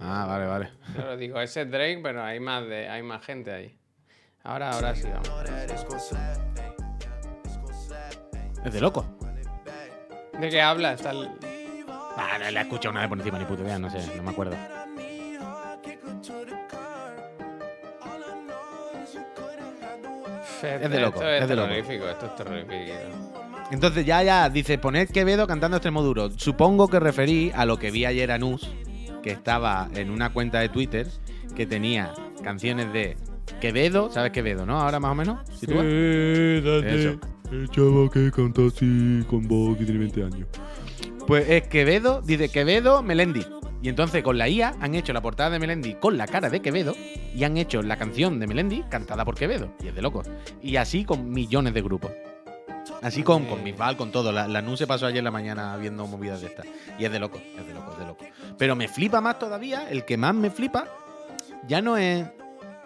ah, vale, vale. Yo lo digo, ese es Drake, pero hay más, de, hay más gente ahí. Ahora, ahora sí, vamos. Es de loco. ¿De qué habla? Está el... Ah, la he escuchado una vez por encima, ni puta idea, no sé, no me acuerdo. Es de loco, Esto es, es de loco. terrorífico, esto es terrorífico. Entonces ya, ya, dice, poned Quevedo cantando extremo duro. Supongo que referí a lo que vi ayer a Nus, que estaba en una cuenta de Twitter que tenía canciones de Quevedo, ¿sabes Quevedo, no? Ahora más o menos, si tú vas. Eso. El chavo que canta así con voz que tiene 20 años. Pues es Quevedo, dice Quevedo, Melendi. Y entonces con la IA han hecho la portada de Melendi con la cara de Quevedo y han hecho la canción de Melendi cantada por Quevedo. Y es de locos. Y así con millones de grupos. Así con, con Bisbal, con todo. La, la NU se pasó ayer en la mañana viendo movidas de estas. Y es de loco, es de loco, es de loco. Pero me flipa más todavía, el que más me flipa, ya no es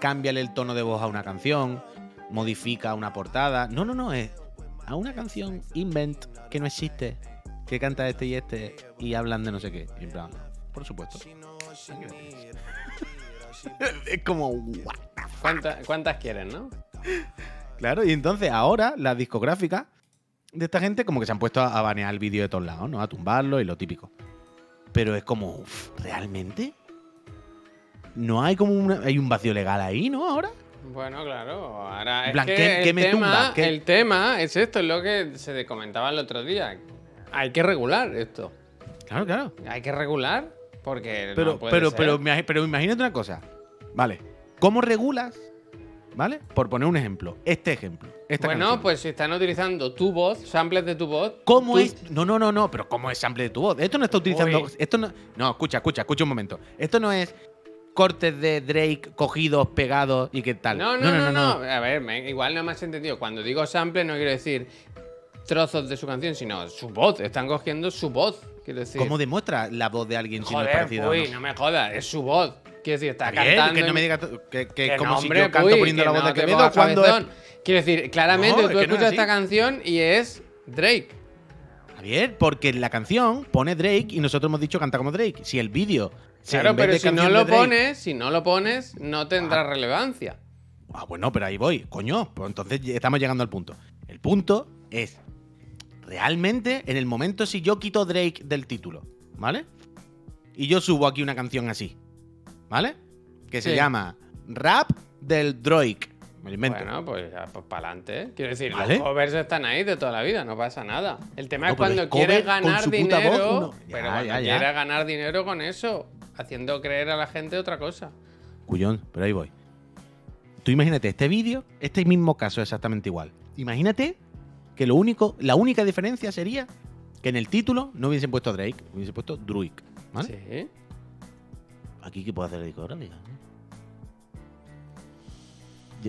cámbiale el tono de voz a una canción, modifica una portada. No, no, no, es a una canción invent que no existe, que canta este y este y hablan de no sé qué. Y en plan, por supuesto. es como, what the fuck. ¿Cuántas, ¿Cuántas quieren, no? Claro, y entonces ahora las discográficas de esta gente como que se han puesto a banear el vídeo de todos lados, ¿no? A tumbarlo y lo típico. Pero es como, uf, ¿realmente? No hay como una- hay un vacío legal ahí, ¿no? Ahora. Bueno, claro. Ahora es plan, que ¿qué- el, qué me tema, tumba? El tema es esto, es lo que se comentaba el otro día. Hay que regular esto. Claro, claro. Hay que regular porque Pero, no puede pero, ser. pero, pero imagínate una cosa. Vale. ¿Cómo regulas? ¿Vale? Por poner un ejemplo. Este ejemplo. Esta bueno, canción. pues si están utilizando tu voz, samples de tu voz. ¿Cómo tú- es? No, no, no, no, pero ¿cómo es sample de tu voz? Esto no está utilizando. Uy. Esto no. No, escucha, escucha, escucha un momento. Esto no es cortes de Drake cogidos, pegados y qué tal. No, no, no, no, A ver, me- igual no me has entendido. Cuando digo sample no quiero decir trozos de su canción, sino su voz. Están cogiendo su voz. Quiero decir. ¿Cómo demuestra la voz de alguien si no es Joder, parecida o no? no me jodas, es su voz. Quiero decir, está bien, cantando. que no en- me digas tú- que, que Que es como no, si hombre, yo canto Puy, poniendo la voz de te Quevedo pongas cuando es... cabezón. Quiero decir, claramente No, tú es que no es escuchas así. esta canción y es Drake. Javier, porque en la canción pone Drake y nosotros hemos dicho canta como Drake. Si el vídeo. si Claro, en vez pero de si no canción lo Drake- pones, si no lo pones, no tendrá relevancia. Ah, bueno, pero ahí voy. Coño, pues entonces estamos llegando al punto. El punto es. Realmente, en el momento si yo quito Drake del título, ¿vale? Y yo subo aquí una canción así, ¿vale? Que se llama Rap del Drake. Me invento. Bueno, pues, ya, pues para adelante. Quiero decir, Vale. los covers están ahí de toda la vida, no pasa nada. El tema No, es cuando quieres ganar voz, dinero, uno- Ya, pero cuando quieres ganar dinero con eso, haciendo creer a la gente otra cosa. Cuyón, pero ahí voy. Tú imagínate este vídeo, este mismo caso exactamente igual. Imagínate que lo único, la única diferencia sería que en el título no hubiesen puesto Drake, hubiesen puesto Druid. ¿vale? Sí. Aquí que puedo hacer la discográfica.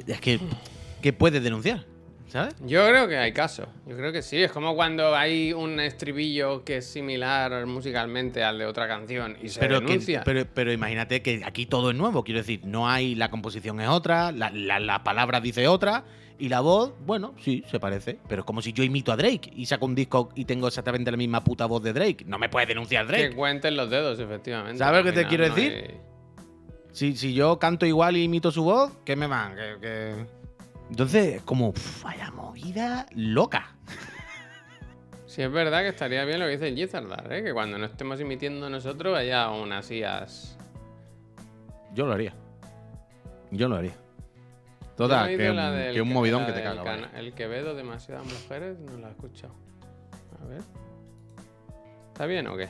Es que, ¿qué puedes denunciar? ¿Sabes? Yo creo que hay caso. Yo creo que sí. Es como cuando hay un estribillo que es similar musicalmente al de otra canción y se Pero, que- denuncia. pero, pero imagínate que aquí todo es nuevo. Quiero decir, no hay. La composición es otra, la, la, la palabra dice otra. Y la voz, bueno, sí, se parece. Pero es como si yo imito a Drake y saco un disco y tengo exactamente la misma puta voz de Drake. No me puedes denunciar que Drake. cuenten los dedos, efectivamente. ¿Sabes lo que te quiero no decir? hay- Si, si yo canto igual y imito su voz, ¿qué me van? Que- que- Entonces, es como, uf, vaya movida loca. Sí, es verdad que estaría bien lo que dice el Gizardar, ¿eh? que cuando no estemos emitiendo nosotros haya unas IAS. Yo lo haría. Yo lo haría. Que, un- que movidón que te caga. vaya. El Quevedo, demasiadas mujeres, no la he escuchado. A ver. ¿Está bien o qué?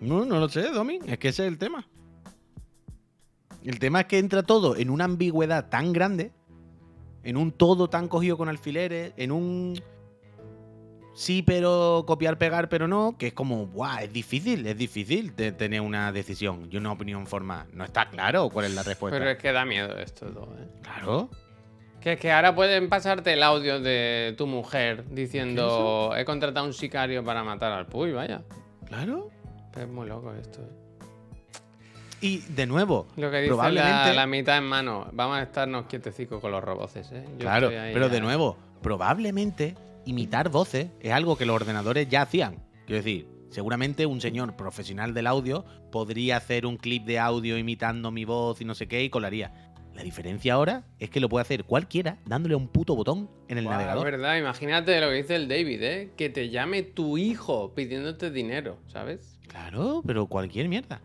No, no lo sé, Domi. Es que ese es el tema. El tema es que entra todo en una ambigüedad tan grande, en un todo tan cogido con alfileres, en un. Sí, pero copiar, pegar, pero no, que es como, guau, es difícil, es difícil de tener una decisión y una opinión formada. No está claro cuál es la respuesta. Pero es que da miedo esto todo, ¿eh? Claro. Que es que ahora pueden pasarte el audio de tu mujer diciendo he contratado a un sicario para matar al Puy, vaya. Claro. Es muy loco esto. ¿eh? Y de nuevo, Lo que dice probablemente. la, la mitad en mano. Vamos a estarnos quietecicos con los roboces, ¿eh? Yo claro, ahí pero de nuevo, probablemente imitar voces es algo que los ordenadores ya hacían. Quiero decir, seguramente un señor profesional del audio podría hacer un clip de audio imitando mi voz y no sé qué y colaría. La diferencia ahora es que lo puede hacer cualquiera dándole a un puto botón en el navegador. Es verdad, imagínate lo que dice el David, ¿eh? Que te llame tu hijo pidiéndote dinero, ¿sabes? Claro, pero cualquier mierda.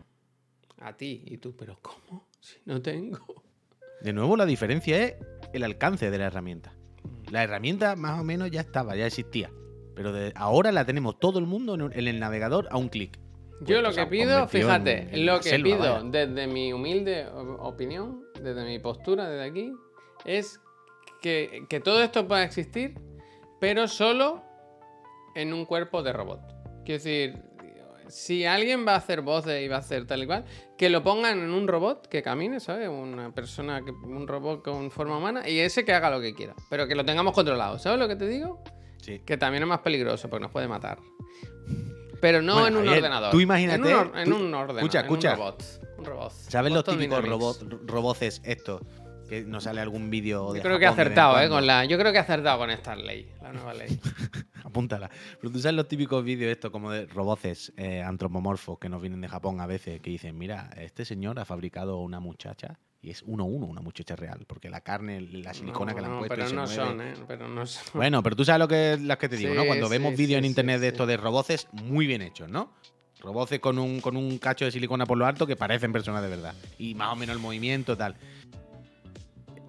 A ti. Y tú, ¿pero cómo? Si no tengo. De nuevo, la diferencia es el alcance de la herramienta. La herramienta más o menos ya estaba, ya existía. Pero de- ahora la tenemos todo el mundo en, el navegador a un clic. Yo Pues, lo sea, que pido, fíjate, en- en lo que selva, pido vaya. desde mi humilde opinión, desde mi postura desde aquí, es que, que todo esto pueda existir, pero solo en un cuerpo de robot. Quiero decir, si alguien va a hacer voces y va a hacer tal y cual, que lo pongan en un robot que camine, ¿sabes? Una persona, que, un robot con forma humana y ese que haga lo que quiera, pero que lo tengamos controlado. ¿Sabes lo que te digo? Sí. Que también es más peligroso porque nos puede matar. Pero no Bueno, en un Javier, ordenador. tú imagínate- En un, or- en tú- un ordenador. escucha, en escucha. Un robot. Un robot. ¿Sabes los típicos Dynamics. robot, roboces estos? Que nos sale algún vídeo de Yo creo que Japón en acertado, ¿eh? cuando? Con la, yo creo que he acertado con esta ley, la nueva ley. Apúntala. Pero tú sabes los típicos vídeos estos como de roboces eh, antropomorfos que nos vienen de Japón a veces, que dicen, mira, este señor ha fabricado una muchacha y es uno a uno una muchacha real, porque la carne, la silicona No, que le han no, puesto Pero no mueve". son, ¿eh? Pero no son. Bueno, pero tú sabes lo que las que te digo, ¿no? Cuando sí, vemos sí, vídeos en internet de estos de roboces muy bien hechos, ¿no? Roboces con un, con un cacho de silicona por lo alto que parecen personas de verdad. Y más o menos el movimiento, tal.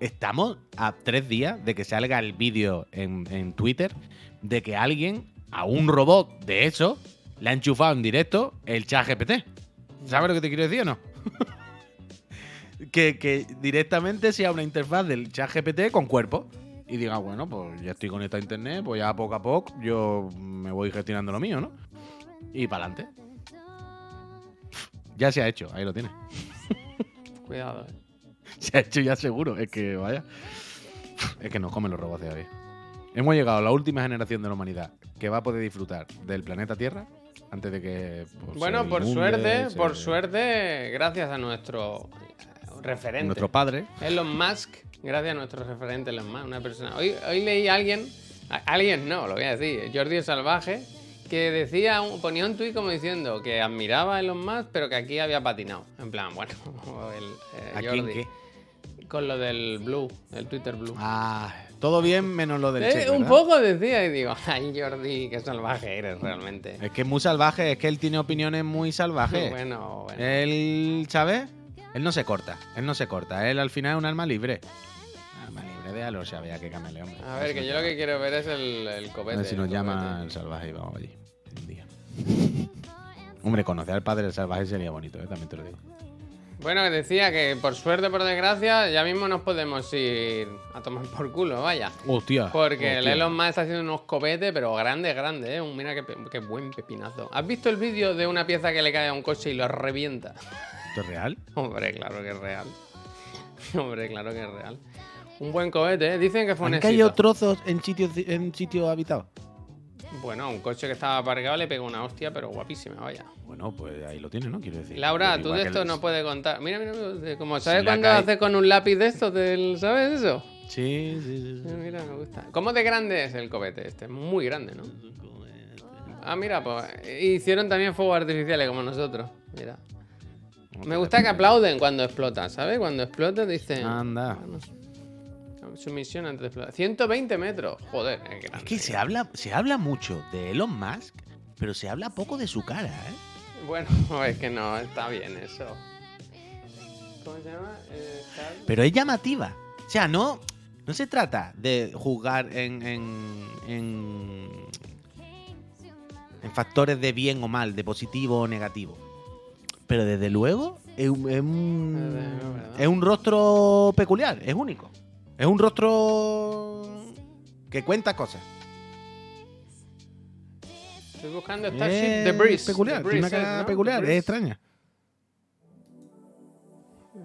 Estamos a tres días de que salga el vídeo en, Twitter de que alguien a un robot de eso le ha enchufado en directo el chat GPT. ¿Sabes lo que te quiero decir o no? que, que directamente sea una interfaz del chat GPT con cuerpo. Y diga, bueno, pues ya estoy conectado a internet, pues ya poco a poco yo me voy gestionando lo mío, ¿no? Y para adelante. Ya se ha hecho, ahí lo tienes. Cuidado, ¿eh? Se ha hecho ya seguro, es que vaya. Es que nos comen los robots de hoy. Hemos llegado a la última generación de la humanidad que va a poder disfrutar del planeta Tierra antes de que. pues, Bueno, por inunde, suerte, se- por suerte, gracias a nuestro referente. Nuestro padre. Elon Musk, gracias a nuestro referente Elon Musk, una persona. Hoy, hoy leí a alguien, a alguien no, lo voy a decir, Jordi el Salvaje, que decía, ponía un tuit como diciendo que admiraba a Elon Musk, pero que aquí había patinado. En plan, bueno, el, eh, ¿A quién Jordi. qué? Con lo del Blue, el Twitter Blue. Ah, todo bien menos lo del cheque, un poco decía y digo, ay Jordi, qué salvaje eres realmente. Es que es muy salvaje, es que él tiene opiniones muy salvajes. bueno, bueno. Él, ¿sabes? Él no se corta, él no se corta. Él al final es un alma libre. Alma libre, déjalo, ya vea que camele, hombre. a ver, que yo lo que quiero ver es el, el A copete. ver si nos el llama el salvaje y vamos allí. Un día. Hombre, conocer al padre del salvaje sería bonito, ¿eh? también te lo digo. Bueno, que decía que por suerte, por desgracia, ya mismo nos podemos ir a tomar por culo, vaya. Hostia. Porque el hostia. Elon Musk está haciendo unos copetes, pero grandes, grandes, ¿eh? Mira qué, qué buen pepinazo. ¿Has visto el vídeo de una pieza que le cae a un coche y lo revienta? ¿Esto es real? Hombre, claro que es real. Hombre, claro que es real. Un buen cohete, ¿eh? Dicen que fue un ¿Han caído éxito. trozos en sitios en sitios habitados? Bueno, un coche que estaba aparcado le pegó una hostia, pero guapísima, vaya. Bueno, pues ahí lo tienes, ¿no? Quiero decir. Laura, tú de esto no puedes contar. Mira, mira, mira, como sabes cuando cae- hace con un lápiz de estos del. ¿Sabes eso? Sí, sí, sí. Mira, mira, me gusta. ¿Cómo de grande es el copete este? Muy grande, ¿no? Ah, mira, pues hicieron también fuegos artificiales como nosotros. Mira. Me gusta que aplauden cuando explota, ¿sabes? Cuando explota dicen. Anda. Su misión antes de explotar. 120 metros. Joder, es grande. Es que se habla, se habla mucho de Elon Musk, pero se habla poco de su cara, ¿eh? Bueno, es que no, está bien eso. ¿Cómo se llama? Eh, Pero es llamativa. O sea, no, no se trata de juzgar en, en, en, en factores de bien o mal, de positivo o negativo. Pero desde luego es un, es un rostro peculiar, es único. Es un rostro que cuenta cosas. Estoy buscando Starship The Breeze. peculiar, The tiene una cara ¿no? peculiar, es extraña.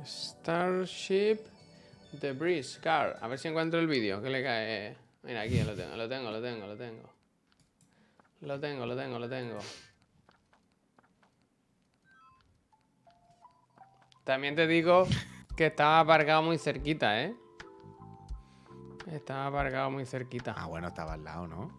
Starship The Breeze Car. A ver si encuentro el vídeo. ¿Qué le cae? Mira, aquí lo tengo, lo tengo, lo tengo, lo tengo. Lo tengo, lo tengo, lo tengo. También te digo que estaba aparcado muy cerquita, ¿eh? Estaba aparcado muy cerquita. Ah, bueno, estaba al lado, ¿no?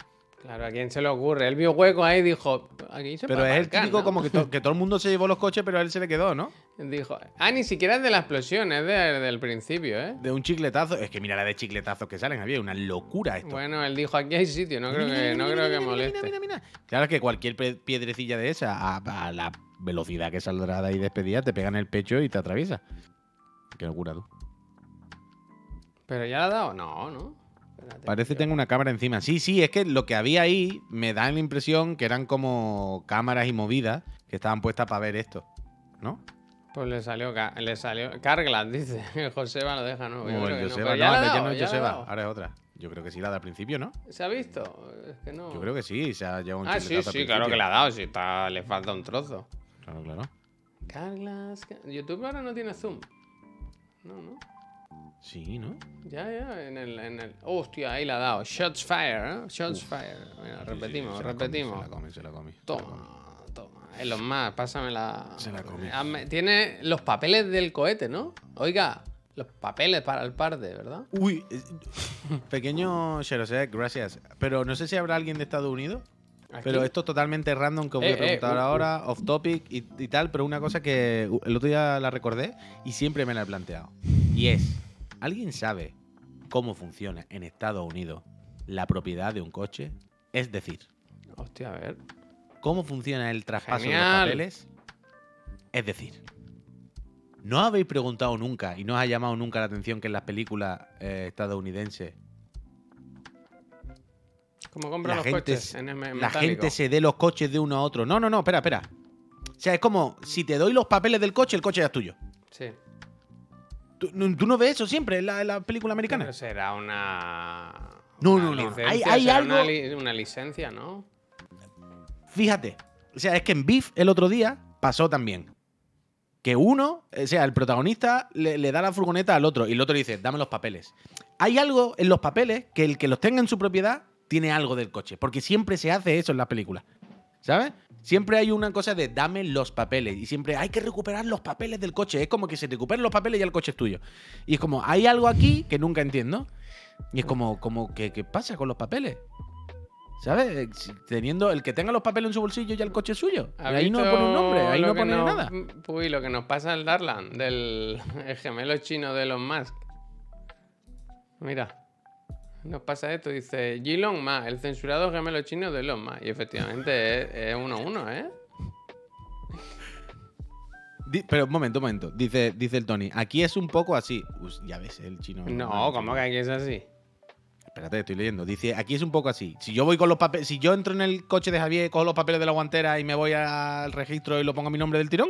Claro, ¿a quién se le ocurre? Él vio hueco ahí y dijo, aquí se Pero puede es el típico ¿no? como que, to- que todo el mundo se llevó los coches, pero a él se le quedó, ¿no? Dijo, ah, ni siquiera es de la explosión, es de- del principio, ¿eh? De un chicletazo. Es que mira la de chicletazos que salen, había una locura esto. Bueno, él dijo, aquí hay sitio, no creo que, no creo que moleste. mira, mira, mira. Claro que cualquier pe- piedrecilla de esa, a, a la velocidad que saldrá de ahí despedida, te pega en el pecho y te atraviesa. Qué locura, tú. ¿Pero ya la ha dado? No, no. Espérate, Parece que tengo una cámara encima. Sí, sí, es que lo que había ahí me da la impresión que eran como cámaras y movidas que estaban puestas para ver esto. ¿No? Pues le salió, le salió Carglass, dice. Joseba lo deja, no. yo creo que no, Joseba. No, ya la ha ya dado, no es ya la ha Joseba, ahora es otra. Yo creo que sí la da al principio, ¿no? ¿Se ha visto? Es que no. Yo creo que sí, se ha llevado un Ah, sí, sí, claro que la ha dado. Sí, está, le falta un trozo. Claro, claro. Carglass. Ca- YouTube ahora no tiene zoom. No, no. Sí, ¿no? Ya, ya, en el, en el. Hostia, ahí la ha dado. Shots fire, ¿eh? Shots fire. Mira, Sí, sí, repetimos, la repetimos. Se la come, se la come. Toma, toma. Elon Musk, pásame la. Se la come. Hazme- Tiene los papeles del cohete, ¿no? Oiga, los papeles para el parte, ¿verdad? Uy, eh, pequeño Sherosek, gracias. Pero no sé si habrá alguien de Estados Unidos. Aquí. Pero esto es totalmente random que os voy Eh, a preguntar eh, uh, ahora, off topic y, y tal, pero una cosa que uh, el otro día la recordé y siempre me la he planteado. Y es, ¿alguien sabe cómo funciona en Estados Unidos la propiedad de un coche? Es decir, Hostia, a ver. ¿cómo funciona el traspaso de los papeles? Es decir, ¿no habéis preguntado nunca y no os ha llamado nunca la atención que en las películas eh, estadounidenses ¿Cómo compran la los gente, coches? En el la gente se dé los coches de uno a otro. No, no, no, espera, espera. O sea, es como si te doy los papeles del coche, el coche ya es tuyo. Sí. ¿Tú, no- tú no ves eso siempre en la, en la película americana? Pero será una. No, una no, no. licencia, Hay- hay será algo- Una, li- una licencia, ¿no? Fíjate. O sea, es que en Beef el otro día pasó también. Que uno, o sea, el protagonista le, le da la furgoneta al otro y el otro le dice, dame los papeles. Hay algo en los papeles que el que los tenga en su propiedad tiene algo del coche. Porque siempre se hace eso en las películas. ¿Sabes? Siempre hay una cosa de dame los papeles. Y siempre hay que recuperar los papeles del coche. Es como que se recuperen los papeles y ya el coche es tuyo. Y es como, hay algo aquí que nunca entiendo. Y es como, como ¿qué, qué pasa con los papeles? ¿Sabes? Eh, Teniendo el que tenga los papeles en su bolsillo ya el coche es suyo. Y ¿Has ahí no pone un nombre, ahí no pone nada. Uy, lo que nos pasa en Darlan, del el gemelo chino de Elon Musk. Mira, nos pasa esto, dice Gilon Ma, el censurado gemelo chino de Elon Musk. Y efectivamente es, es uno a uno, ¿eh? Pero un momento, un momento. Dice, dice el Tony, aquí es un poco así. Us, ya ves, el chino. No, ¿cómo que aquí es así? Espérate, estoy leyendo. Dice, aquí es un poco así. Si yo voy con los papeles, si yo entro en el coche de Javier, cojo los papeles de la guantera y me voy al registro y lo pongo a mi nombre del tirón.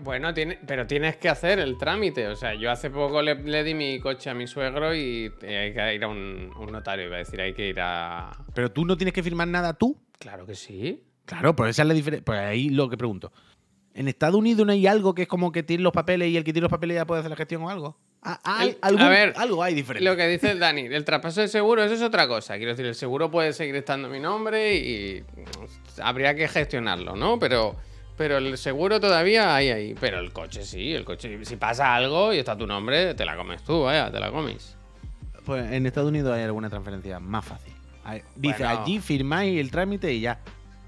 Bueno, tiene, pero tienes que hacer el trámite. O sea, yo hace poco le, le di mi coche a mi suegro y eh, hay que ir a un, un notario. Iba a decir, hay que ir a. Pero tú no tienes que firmar nada tú. Claro que sí. Claro, pues esa es la diferencia. Pues ahí lo que pregunto. ¿En Estados Unidos no hay algo que es como que tiene los papeles y el que tiene los papeles ya puede hacer la gestión o algo? Ah, hay- El- algún- a ver, algo hay diferente. Lo que dice el Dani, el traspaso de seguro, eso es otra cosa. Quiero decir, el seguro puede seguir estando mi nombre y mm, habría que gestionarlo, ¿no? Pero, pero el seguro todavía hay ahí. Pero el coche sí, el coche, si pasa algo y está tu nombre, te la comes tú, vaya, te la comes. Pues en Estados Unidos hay alguna transferencia más fácil. Hay- Dice, Bueno. allí firmáis el trámite y ya.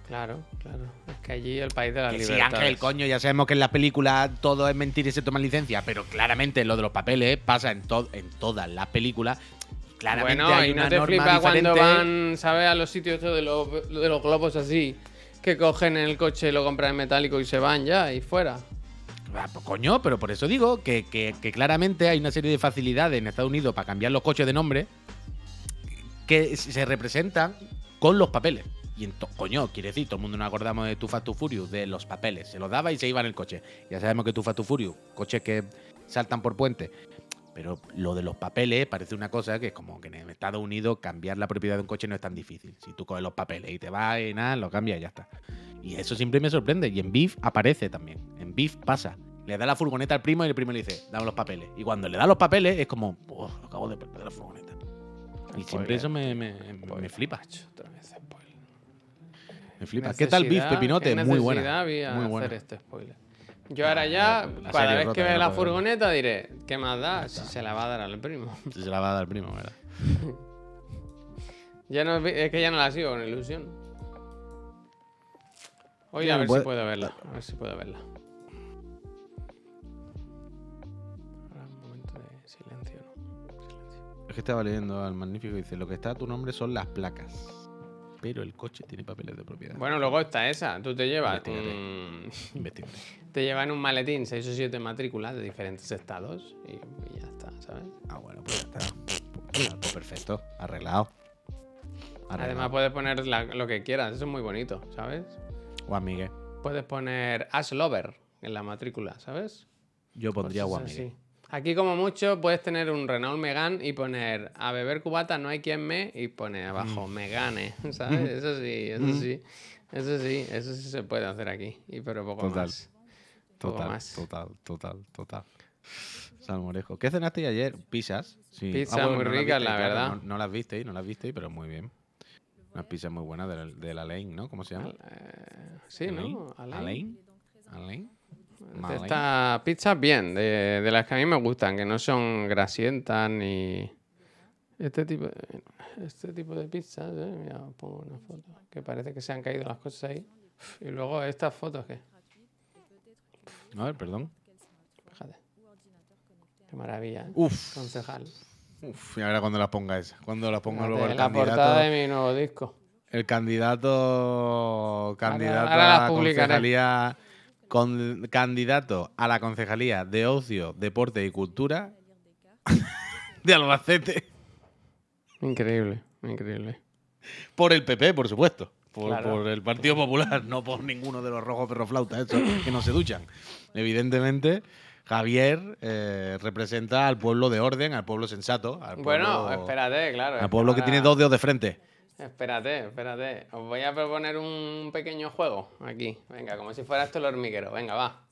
Claro, claro. Es que allí el país de las Que sí, libertades. Ángel, coño, ya sabemos que en las películas todo es mentir y se toman licencia, pero claramente lo de los papeles pasa en, to- en todas las películas. Claramente Bueno, hay y no una te norma flipa cuando van, ¿sabes? A los sitios de los, de los globos así, que cogen el coche, lo compran en metálico y se van ya y fuera. Ah, pues, coño, pero por eso digo que, claramente hay una serie de facilidades en Estados Unidos para cambiar los coches de nombre que se representan con los papeles. Y entonces, coño, quiere decir, todo el mundo nos acordamos de Too Fast Too Furious, de los papeles. Se los daba y se iba en el coche. Ya sabemos que Too Fast Too Furious, coches que saltan por puente. Pero lo de los papeles parece una cosa que es como que en Estados Unidos cambiar la propiedad de un coche no es tan difícil. Si tú coges los papeles y te vas y nada, lo cambias y ya está. Y eso siempre me sorprende. Y en BIF aparece también. En BIF pasa. Le da la furgoneta al primo y el primo le dice, dame los papeles. Y cuando le da los papeles es como, "Oh, acabo de perder la furgoneta. Y siempre Spoiler. eso me, me- me flipa. Otra vez spoiler. Me flipa. ¿Qué tal BIF, Pepinote? Muy buena. Muy hacer buena. este spoiler. Yo ahora ya, la- la cada vez que ya vea la furgoneta diré, ¿qué más da? Si se la va a dar al primo. Si se la va a dar el primo, ¿verdad? Ya no, es que ya no la sigo con ilusión. Oye, Ya, a ver si puedo verla. A ver si puedo verla. Ahora un momento de silencio, ¿no? Silencio. Es que estaba leyendo al magnífico y dice, lo que está a tu nombre son las placas. Pero el coche tiene papeles de propiedad. Bueno, luego está esa. Tú te llevas. Mm, Investigaré. te llevas en un maletín 6 o 7 matrículas de diferentes estados y, y ya está, ¿sabes? Ah, bueno, pues ya está. Pues, perfecto. Arreglado. Además puedes poner la- lo que quieras, eso es muy bonito, ¿sabes? Juan Miguel. Puedes poner Ash Lover en la matrícula, ¿sabes? Yo pondría Juan Miguel. Aquí como mucho puedes tener un Renault Megane y poner a beber cubata no hay quien me y pone abajo Mm. Megane, ¿sabes? Eso sí, eso sí. Eso sí, eso sí se puede hacer aquí. Y pero poco Total. más. Poco Total, más. total, total, total. Salmorejo. ¿Qué cenaste ayer? Pizzas. Sí. Pizzas muy no visteis, la claro, verdad. No, no las visteis, no las visteis, pero muy bien. Unas pizzas muy buenas de la, de la Lane, ¿no? ¿Cómo se llama? Eh, sí, ¿no? Alain. Alain. Alain. De Malain. Estas pizzas bien, de, de las que a mí me gustan, que no son grasientas ni... Este tipo de, este tipo de pizzas, ¿eh? Mira, pongo una foto, que parece que se han caído las cosas ahí. Y luego estas fotos, ¿qué? A ver, perdón. Fíjate. Qué maravilla, ¿eh? Uf. Concejal. Uf, y ahora cuando las ponga esa. Cuando las ponga luego el la candidato. portada de mi nuevo disco. El candidato. Candidato ahora a la publicaré. Con- candidato a la concejalía de ocio, deporte y cultura de Albacete. Increíble, increíble. Por el PP, por supuesto. Por, Claro. por el Partido Popular, no por ninguno de los rojos perroflautas, esos que no se duchan. Evidentemente, Javier eh, representa al pueblo de orden, al pueblo sensato. Al Bueno, pueblo- espérate, claro. Al pueblo que ahora- tiene dos dedos de frente. Espérate, espérate. Os voy a proponer un pequeño juego aquí. Venga, como si fuera esto el hormiguero. Venga, va.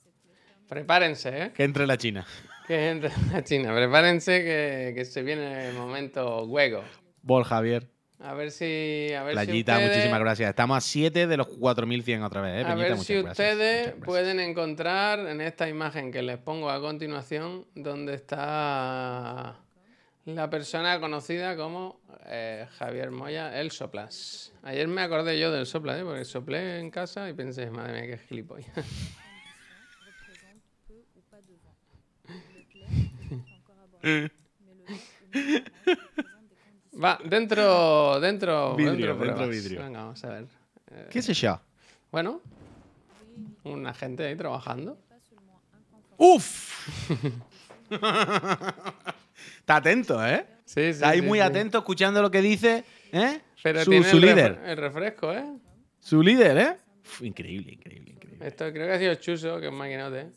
Prepárense, ¿eh? Que entre la China. Que entre la China. Prepárense que, que se viene el momento juego. Bol Javier. A ver si. A ver Playita, si ustedes, muchísimas gracias. Estamos a 7 de los 4100 otra vez, ¿eh? A ver si gracias, ustedes gracias. pueden encontrar en esta imagen que les pongo a continuación donde está la persona conocida como eh, Javier Moya, el Soplas. Ayer me acordé yo del Soplas, ¿eh? porque soplé en casa y pensé, madre mía, qué gilipollas. Va, dentro, dentro, Vidrio, dentro pruebas. vidrio. Venga, vamos a ver. ¿Qué es eso? Bueno, una gente ahí trabajando. ¡Uf! Está atento, ¿eh? Sí, sí. Está ahí sí, muy sí. atento, escuchando lo que dice, ¿eh? Pero su tiene su el, ref- líder. el refresco, ¿eh? Su líder, ¿eh? Uf, increíble, increíble, increíble. Esto creo que ha sido Chuso, que es maquinote.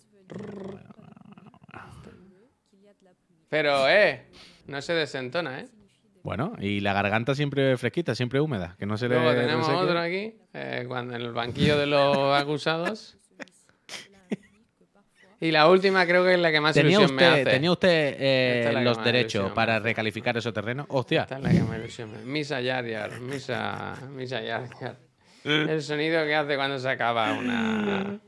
Pero, eh, no se desentona, ¿eh? Bueno, y la garganta siempre fresquita, siempre húmeda, que no se le Luego tenemos reseque. otro aquí, eh, cuando en el banquillo de los acusados. Y la última creo que es la que más ¿Tenía ilusión me hace. ¿Tenía usted eh, es los derechos ilusión para recalificar esos terrenos? ¡Hostia! Esta es la que me ilusiona. Misa Yar Yar, Misa, Misa Yar Yar. El sonido que hace cuando se acaba una...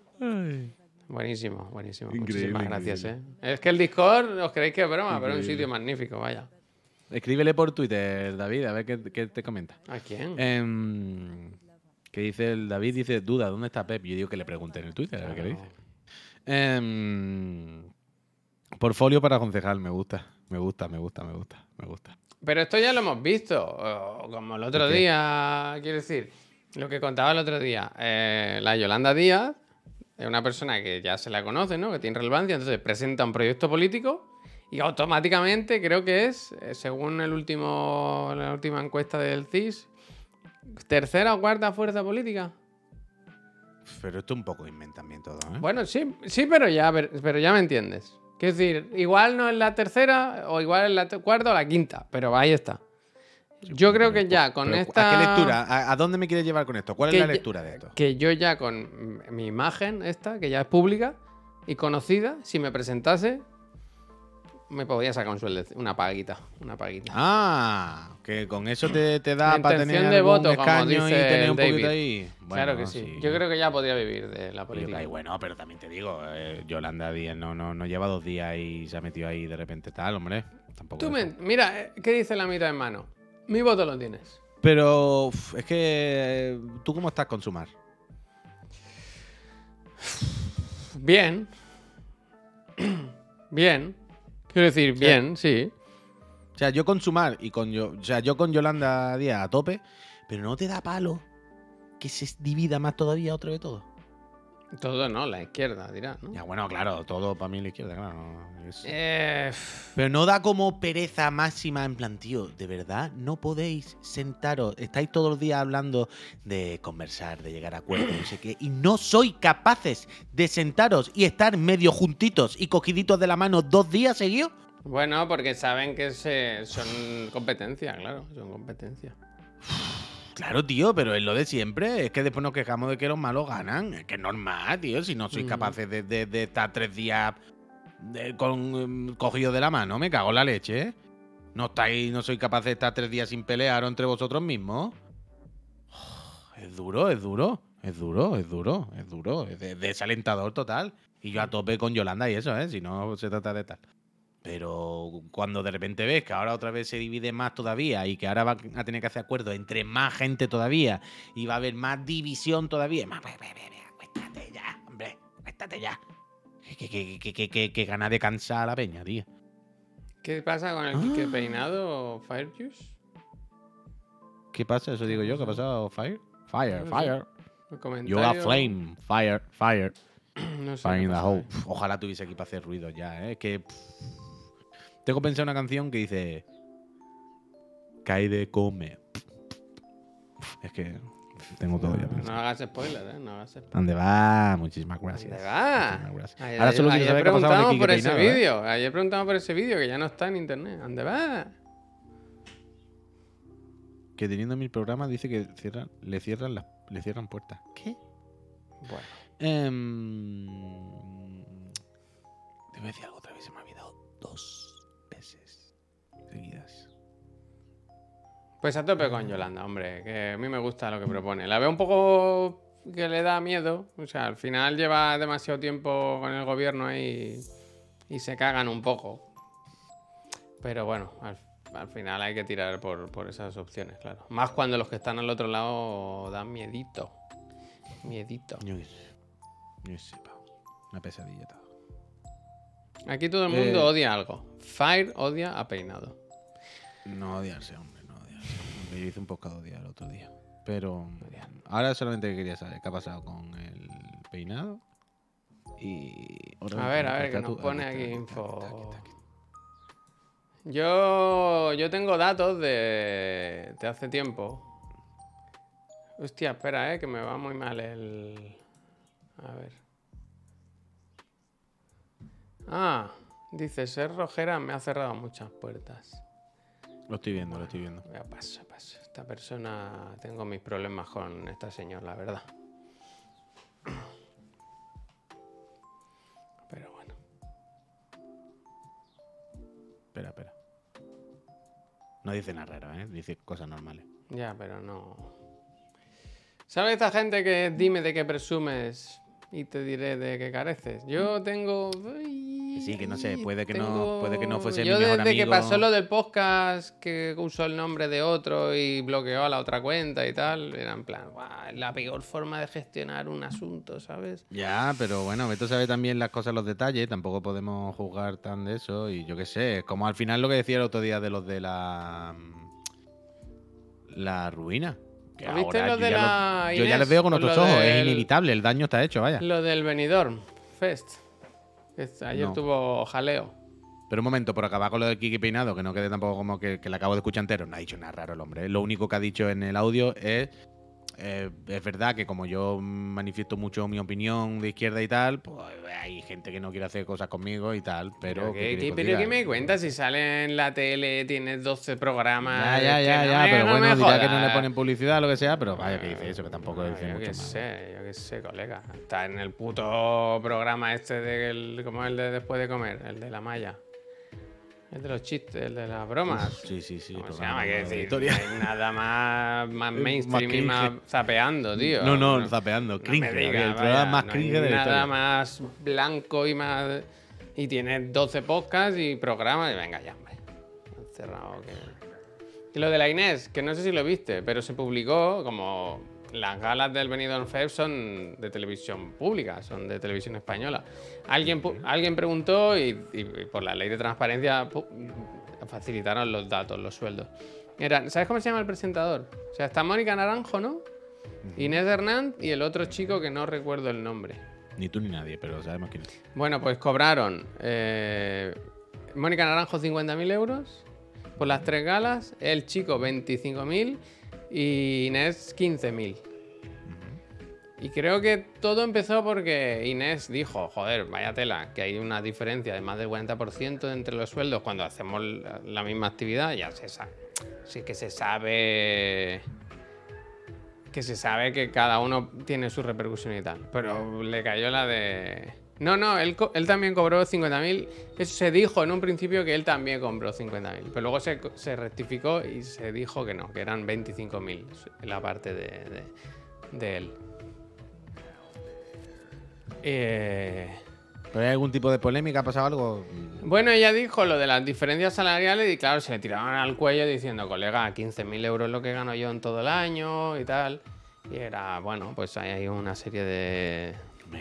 Buenísimo, buenísimo. Increíble, Muchísimas gracias, ¿eh? Es que el Discord, os creéis que es broma, pero es un sitio magnífico, vaya. Escríbele por Twitter, David, a ver qué, qué te comenta. ¿A quién? Em, que dice el David, dice, duda, ¿dónde está Pep? Yo digo que le pregunte en el Twitter, a ver qué le dice. Em, portfolio para concejal, me gusta, me gusta, me gusta, me gusta, me gusta. Pero esto ya lo hemos visto, como el otro día, quiero decir, lo que contaba el otro día, eh, la Yolanda Díaz es una persona que ya se la conoce, ¿no? Que tiene relevancia, entonces presenta un proyecto político y automáticamente creo que es, eh, según el último, la última encuesta del CIS, tercera o cuarta fuerza política. Pero esto es un poco inventamiento todo, ¿eh? Bueno, sí, sí, pero ya, pero ya me entiendes. Quiero decir, igual no es la tercera, o igual es la cuarta o la quinta, pero ahí está. Yo creo que ya con Pero, esta. ¿A qué lectura? ¿A, a dónde me quieres llevar con esto? ¿Cuál es la ya- lectura de esto? Que yo ya con mi imagen, esta, que ya es pública y conocida, si me presentase, me podría sacar un sueldo, una paguita. Una paguita. Ah, que con eso te, te da para tener de voto, como escaño y tener un David. poquito ahí. claro que Bueno, sí. Yo creo que ya podría vivir de la política. y bueno, pero también te digo, eh, Yolanda Díaz no, no, no lleva dos días y se ha metido ahí de repente tal, hombre. Tampoco Tú me- mira, eh, ¿qué dice la mitad en mano? Mi voto lo tienes. Pero es que eh, tú cómo estás con Sumar. Bien. bien. Quiero decir, bien, sí. O sea, yo con Sumar y con yo, o sea, yo con Yolanda Díaz a tope, pero no te da palo que se divida más todavía otra vez todo. Todo no, la izquierda, dirá, ¿no? Ya bueno, claro, todo para mí la izquierda, claro. es- Eh, Pero no da como pereza máxima en plan, tío, de verdad, no podéis sentaros, estáis todos los días hablando de conversar, de llegar a acuerdos, no sé qué, y no sois capaces de sentaros y estar medio juntitos y cogiditos de la mano dos días seguidos. bueno, porque saben que se- son competencia, claro, son competencia. Claro, tío, pero es lo de siempre. Es que después nos quejamos de que los malos ganan. Es que es normal, tío. Si no sois Ujú. capaces de, de- de estar tres días de- con em, cogidos de la mano, me cago en la leche. ¿eh? No estáis, no sois capaces de estar tres días sin pelear entre vosotros mismos. Es duro, es duro. Es duro, es duro, es duro. Es de- desalentador total. Y yo a tope con Yolanda y eso, ¿eh? Si no se trata de tal. Pero cuando de repente ves que ahora otra vez se divide más todavía y que ahora va a tener que hacer acuerdos entre más gente todavía y va a haber más división todavía, más, ve, ve, ve, acuéstate ya, hombre, acuéstate ya. Que, que, que, que, que, gana de cansar a la peña, tío. ¿Qué pasa con el Ah. Quique Peinado Firejuice? ¿Qué pasa? Eso digo yo, ¿qué ha pasado? ¿Fire? Fire, No fire. You comentario... are flame, fire, fire. No sé Fire qué in the hole. Ojalá tuviese aquí para hacer ruido ya, ¿eh? Que. Tengo pensado una canción que dice. Cae de come. Es que. Tengo todo ya No pensado. hagas spoiler, ¿eh? No hagas spoiler. ¿Dónde va? Muchísimas gracias. ¿Dónde va? Muchísimas gracias. Ayer, Ahora solo ayer el preguntamos por ese ¿eh? vídeo. Ayer preguntamos por ese vídeo que ya no está en internet. ¿Dónde va? Que teniendo mil programas dice que cierran, le, cierran las, le cierran puertas. ¿Qué? Bueno. Em, te voy a decir algo otra vez. Se me ha olvidado dos Pues a tope con Yolanda, hombre, que a mí me gusta lo que propone. La veo un poco que le da miedo. O sea, al final lleva demasiado tiempo con el gobierno ahí y se cagan un poco. Pero bueno, al, al final hay que tirar por, por esas opciones, claro. Más cuando los que están al otro lado dan miedito. Miedito. Yo qué sé. Yo qué sé, pavo. Una pesadilla todo. Aquí todo el mundo Eh. odia algo. Fire odia a Peinado. No odiarse, hombre, odiarse. Yo hice un poco de odiar el otro día. Pero ahora solamente quería saber qué ha pasado con el peinado. Y. A ver, a ver, que nos pone aquí info. Yo, yo tengo datos de, de hace tiempo. Hostia, espera, eh, que me va muy mal el... A ver. Ah, dice, ser rojera me ha cerrado muchas puertas. Lo estoy viendo, lo estoy viendo. Ya paso. Esta persona, tengo mis problemas con esta señora, la verdad. Pero bueno. Espera, espera. No dice nada raro, ¿eh? Dice cosas normales. Ya, pero no. ¿Sabes esta gente que dime de qué presumes y te diré de qué careces? Yo tengo. Que sí, que no sé, puede que no- puede que no fuese Yo mi mejor desde que pasó lo del podcast que usó el nombre de otro y bloqueó a la otra cuenta y tal, era en plan, "Buah, es la peor forma de gestionar un asunto, ¿sabes? Ya, pero bueno, Beto sabe también las cosas, los detalles. Tampoco podemos juzgar tan de eso. Y yo qué sé, como al final lo que decía el otro día de los de la. La ruina. Que ¿Has visto ahora lo yo de ya la lo- yo ya les veo con otros ojos. Es inevitable, el daño está hecho, vaya. Lo del Benidorm Fest. ayer No. tuvo jaleo. Pero un momento, por acabar con lo del Kiki Peinado, que no quede tampoco como que, que le acabo de escuchar entero. No ha dicho nada raro el hombre. ¿eh? Lo único que ha dicho en el audio es eh, es verdad que como yo manifiesto mucho mi opinión de izquierda y tal, pues hay gente que no quiere hacer cosas conmigo y tal, pero... Pero, ¿qué ¿qué, quieres qué- que pero? ¿qué me cuentas? Si sale en la tele, tienes 12 programas. Ya, ya, que ya, no ya, me- pero no bueno, dirá que no le ponen publicidad o lo que sea, pero vaya que dice eso, que tampoco Ah, dice yo mucho qué sé, yo qué sé, colega. Está en el puto programa este del. ¿Cómo es el de después de comer? El de la malla. El de los chistes, el de las bromas. Sí, sí, sí. ¿Cómo se llama? De decir, historia. no hay nada más, más mainstream y cringe. más zapeando, tío. No, no, zapeando, No cringe. me digas, el programa más no cringe de la nada más blanco y más... Y tiene 12 podcasts y programas y venga ya, hombre. Cerrado que... Y lo de la Inés, que no sé si lo viste, pero se publicó como las galas del Benidorm Fest son de televisión pública, son de televisión española. Alguien, alguien preguntó y, y por la ley de transparencia facilitaron los datos, los sueldos. Era, ¿Sabes cómo se llama el presentador? O sea, está Mónica Naranjo, ¿no? Inés Hernán y el otro chico que no recuerdo el nombre. Ni tú ni nadie, pero sabemos quién es. Bueno, pues cobraron eh, Mónica Naranjo 50.000 euros por las tres galas, el chico 25.000 y Inés 15.000. Y creo que todo empezó porque Inés dijo, joder, vaya tela, que hay una diferencia de más del 40% entre los sueldos cuando hacemos la, misma actividad, ya se sabe. Sí que se sabe que se sabe que cada uno tiene su repercusión y tal. Pero le cayó la de... No, no, él, también cobró 50.000. Eso se dijo en un principio que él también compró 50.000. Pero luego se, rectificó y se dijo que no, que eran 25.000 la parte de, de él. Eh, ¿Pero hay algún tipo de polémica? ¿Ha pasado algo? bueno, ella dijo lo de las diferencias salariales y claro, se le tiraban al cuello diciendo, colega, 15.000 euros es lo que gano yo en todo el año y tal. Y era, bueno, pues hay una serie de...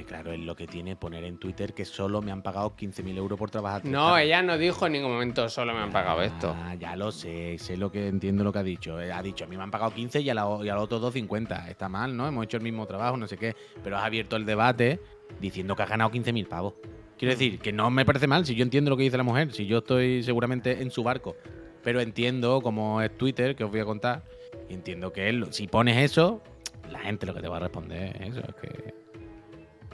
Claro, es lo que tiene poner en Twitter que solo me han pagado 15.000 euros por trabajar. No, ella no dijo en ningún momento solo me han pagado esto. Ah, ya lo sé, sé lo que entiendo lo que ha dicho. Eh, Ha dicho, a mí me han pagado 15 y a, la, y a los otros 2.50. Está mal, ¿no? Hemos hecho el mismo trabajo, no sé qué. Pero has abierto el debate diciendo que has ganado 15.000 pavos. Quiero decir, que no me parece mal si yo entiendo lo que dice la mujer, si yo estoy seguramente en su barco. Pero entiendo cómo es Twitter, que os voy a contar. Y entiendo que él, si pones eso, la gente lo que te va a responder es eso. Es que.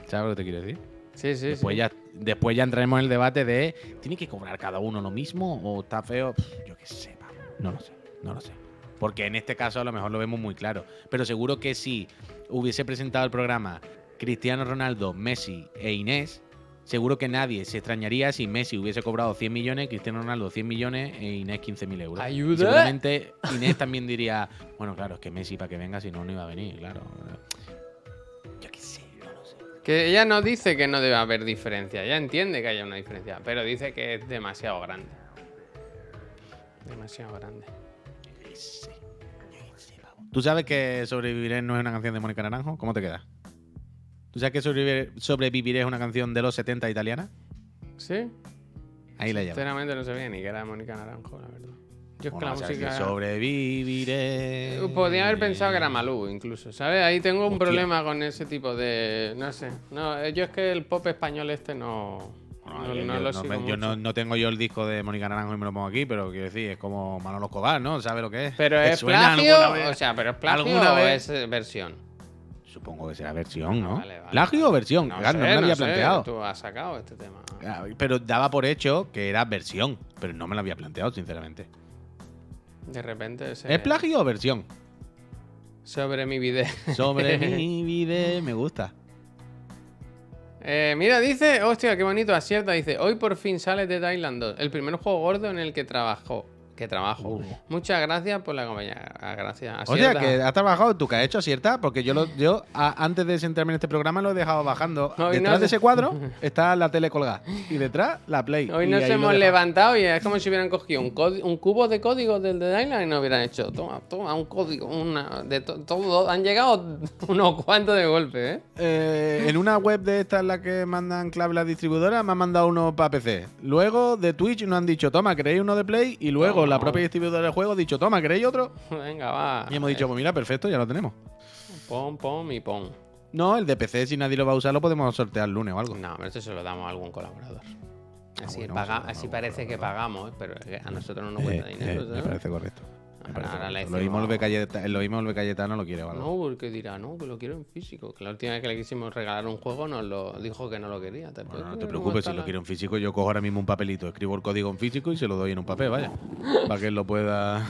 ¿Sabes lo que te quiero decir? Sí, sí, Después, sí. ya, después ya entraremos en el debate de ¿tiene que cobrar cada uno lo mismo o está feo? Pff, yo qué sé. No lo sé, no lo sé. Porque en este caso a lo mejor lo vemos muy claro. Pero seguro que si hubiese presentado el programa Cristiano Ronaldo, Messi e Inés, seguro que nadie se extrañaría si Messi hubiese cobrado 100 millones, Cristiano Ronaldo 100 millones e Inés 15.000 euros. ¡Ayuda! Y seguramente Inés también diría, bueno, claro, es que Messi para que venga, si no, no iba a venir, claro. Yo qué sé, no lo sé. Que ella no dice que no debe haber diferencia, ella entiende que haya una diferencia, pero dice que es demasiado grande. Demasiado grande. Yo qué sé, yo qué sé, pavo. ¿Tú sabes que Sobreviviré no es una canción de Mónica Naranjo? ¿Cómo te queda? ¿Tú sabes que Sobreviviré, Sobreviviré es una canción de los 70 italiana? ¿Sí? Ahí la llamo. Sinceramente no sabía ni que era Mónica Naranjo, la verdad. Yo es que ¿Cómo la sabes que música... Sobreviviré. Podría haber pensado que era Malú, incluso, ¿sabes? Ahí tengo un Hostia. problema con ese tipo de... No sé. No, eh, yo es que el pop español este no... Bueno, no, yo, no yo lo sigo me- yo no, tengo yo el disco de Mónica Naranjo y me lo pongo aquí, pero quiero decir, es como Manolo Escobar, ¿no? ¿Sabe lo que es? Pero ¿Te es plagio, o sea, pero es plagio ¿Alguna o vez? es eh, versión. Supongo que será versión, ¿no? Vale, vale, ¿Plagio vale. o versión? No, Claro, no me lo había sé, planteado. Tú has sacado este tema. Ah, Pero daba por hecho que era versión, pero no me lo había planteado, sinceramente. De repente se... ¿Es plagio o versión? Sobre mi video. Sobre mi vida, me gusta. Eh, mira, dice, hostia, qué bonito, acierta, dice, hoy por fin sale de Thailand 2, el primer juego gordo en el que trabajó. Que trabajo. Uh. Muchas gracias por la compañía. Ah, Gracias. O sea, Acierta. que has trabajado, tú que has hecho, ¿cierta? Porque yo, lo, yo a- antes de sentarme en este programa lo he dejado bajando. Hoy no detrás se- de ese cuadro está la tele colgada. Y detrás la Play. Hoy nos hemos levantado y es como si hubieran cogido un, un cubo de código del de Thailand y nos hubieran hecho, toma, toma, un código, una, de to- todo. Han llegado unos cuantos de golpe, ¿eh? Eh, en una web de estas en la que mandan clave las distribuidoras, me han mandado uno para PC. Luego de Twitch nos han dicho, toma, ¿queréis uno de Play? Y luego Toma. La propia distribuidora del juego ha dicho, toma, ¿queréis otro? Venga, va. Y hemos dicho, pues mira, perfecto, ya lo tenemos. Pon, pon y pon. No, el de PC, si nadie lo va a usar, lo podemos sortear el lunes o algo. No, pero esto se lo damos a algún colaborador. Así, bueno, paga- se lo así parece que pagamos, pero a nosotros no nos Eh, cuesta eh, dinero. me parece correcto. Ahora. Lo mismo el Cayetano, lo mismo el de Cayetano lo quiere algo. No, porque dirá, no, que lo quiero en físico. Que la última vez que le quisimos regalar un juego nos lo dijo que no lo quería. ¿Te, Bueno, no te preocupes, si lo quiero en físico, yo cojo ahora mismo un papelito, escribo el código en físico y se lo doy en un papel, vaya. para que él lo pueda.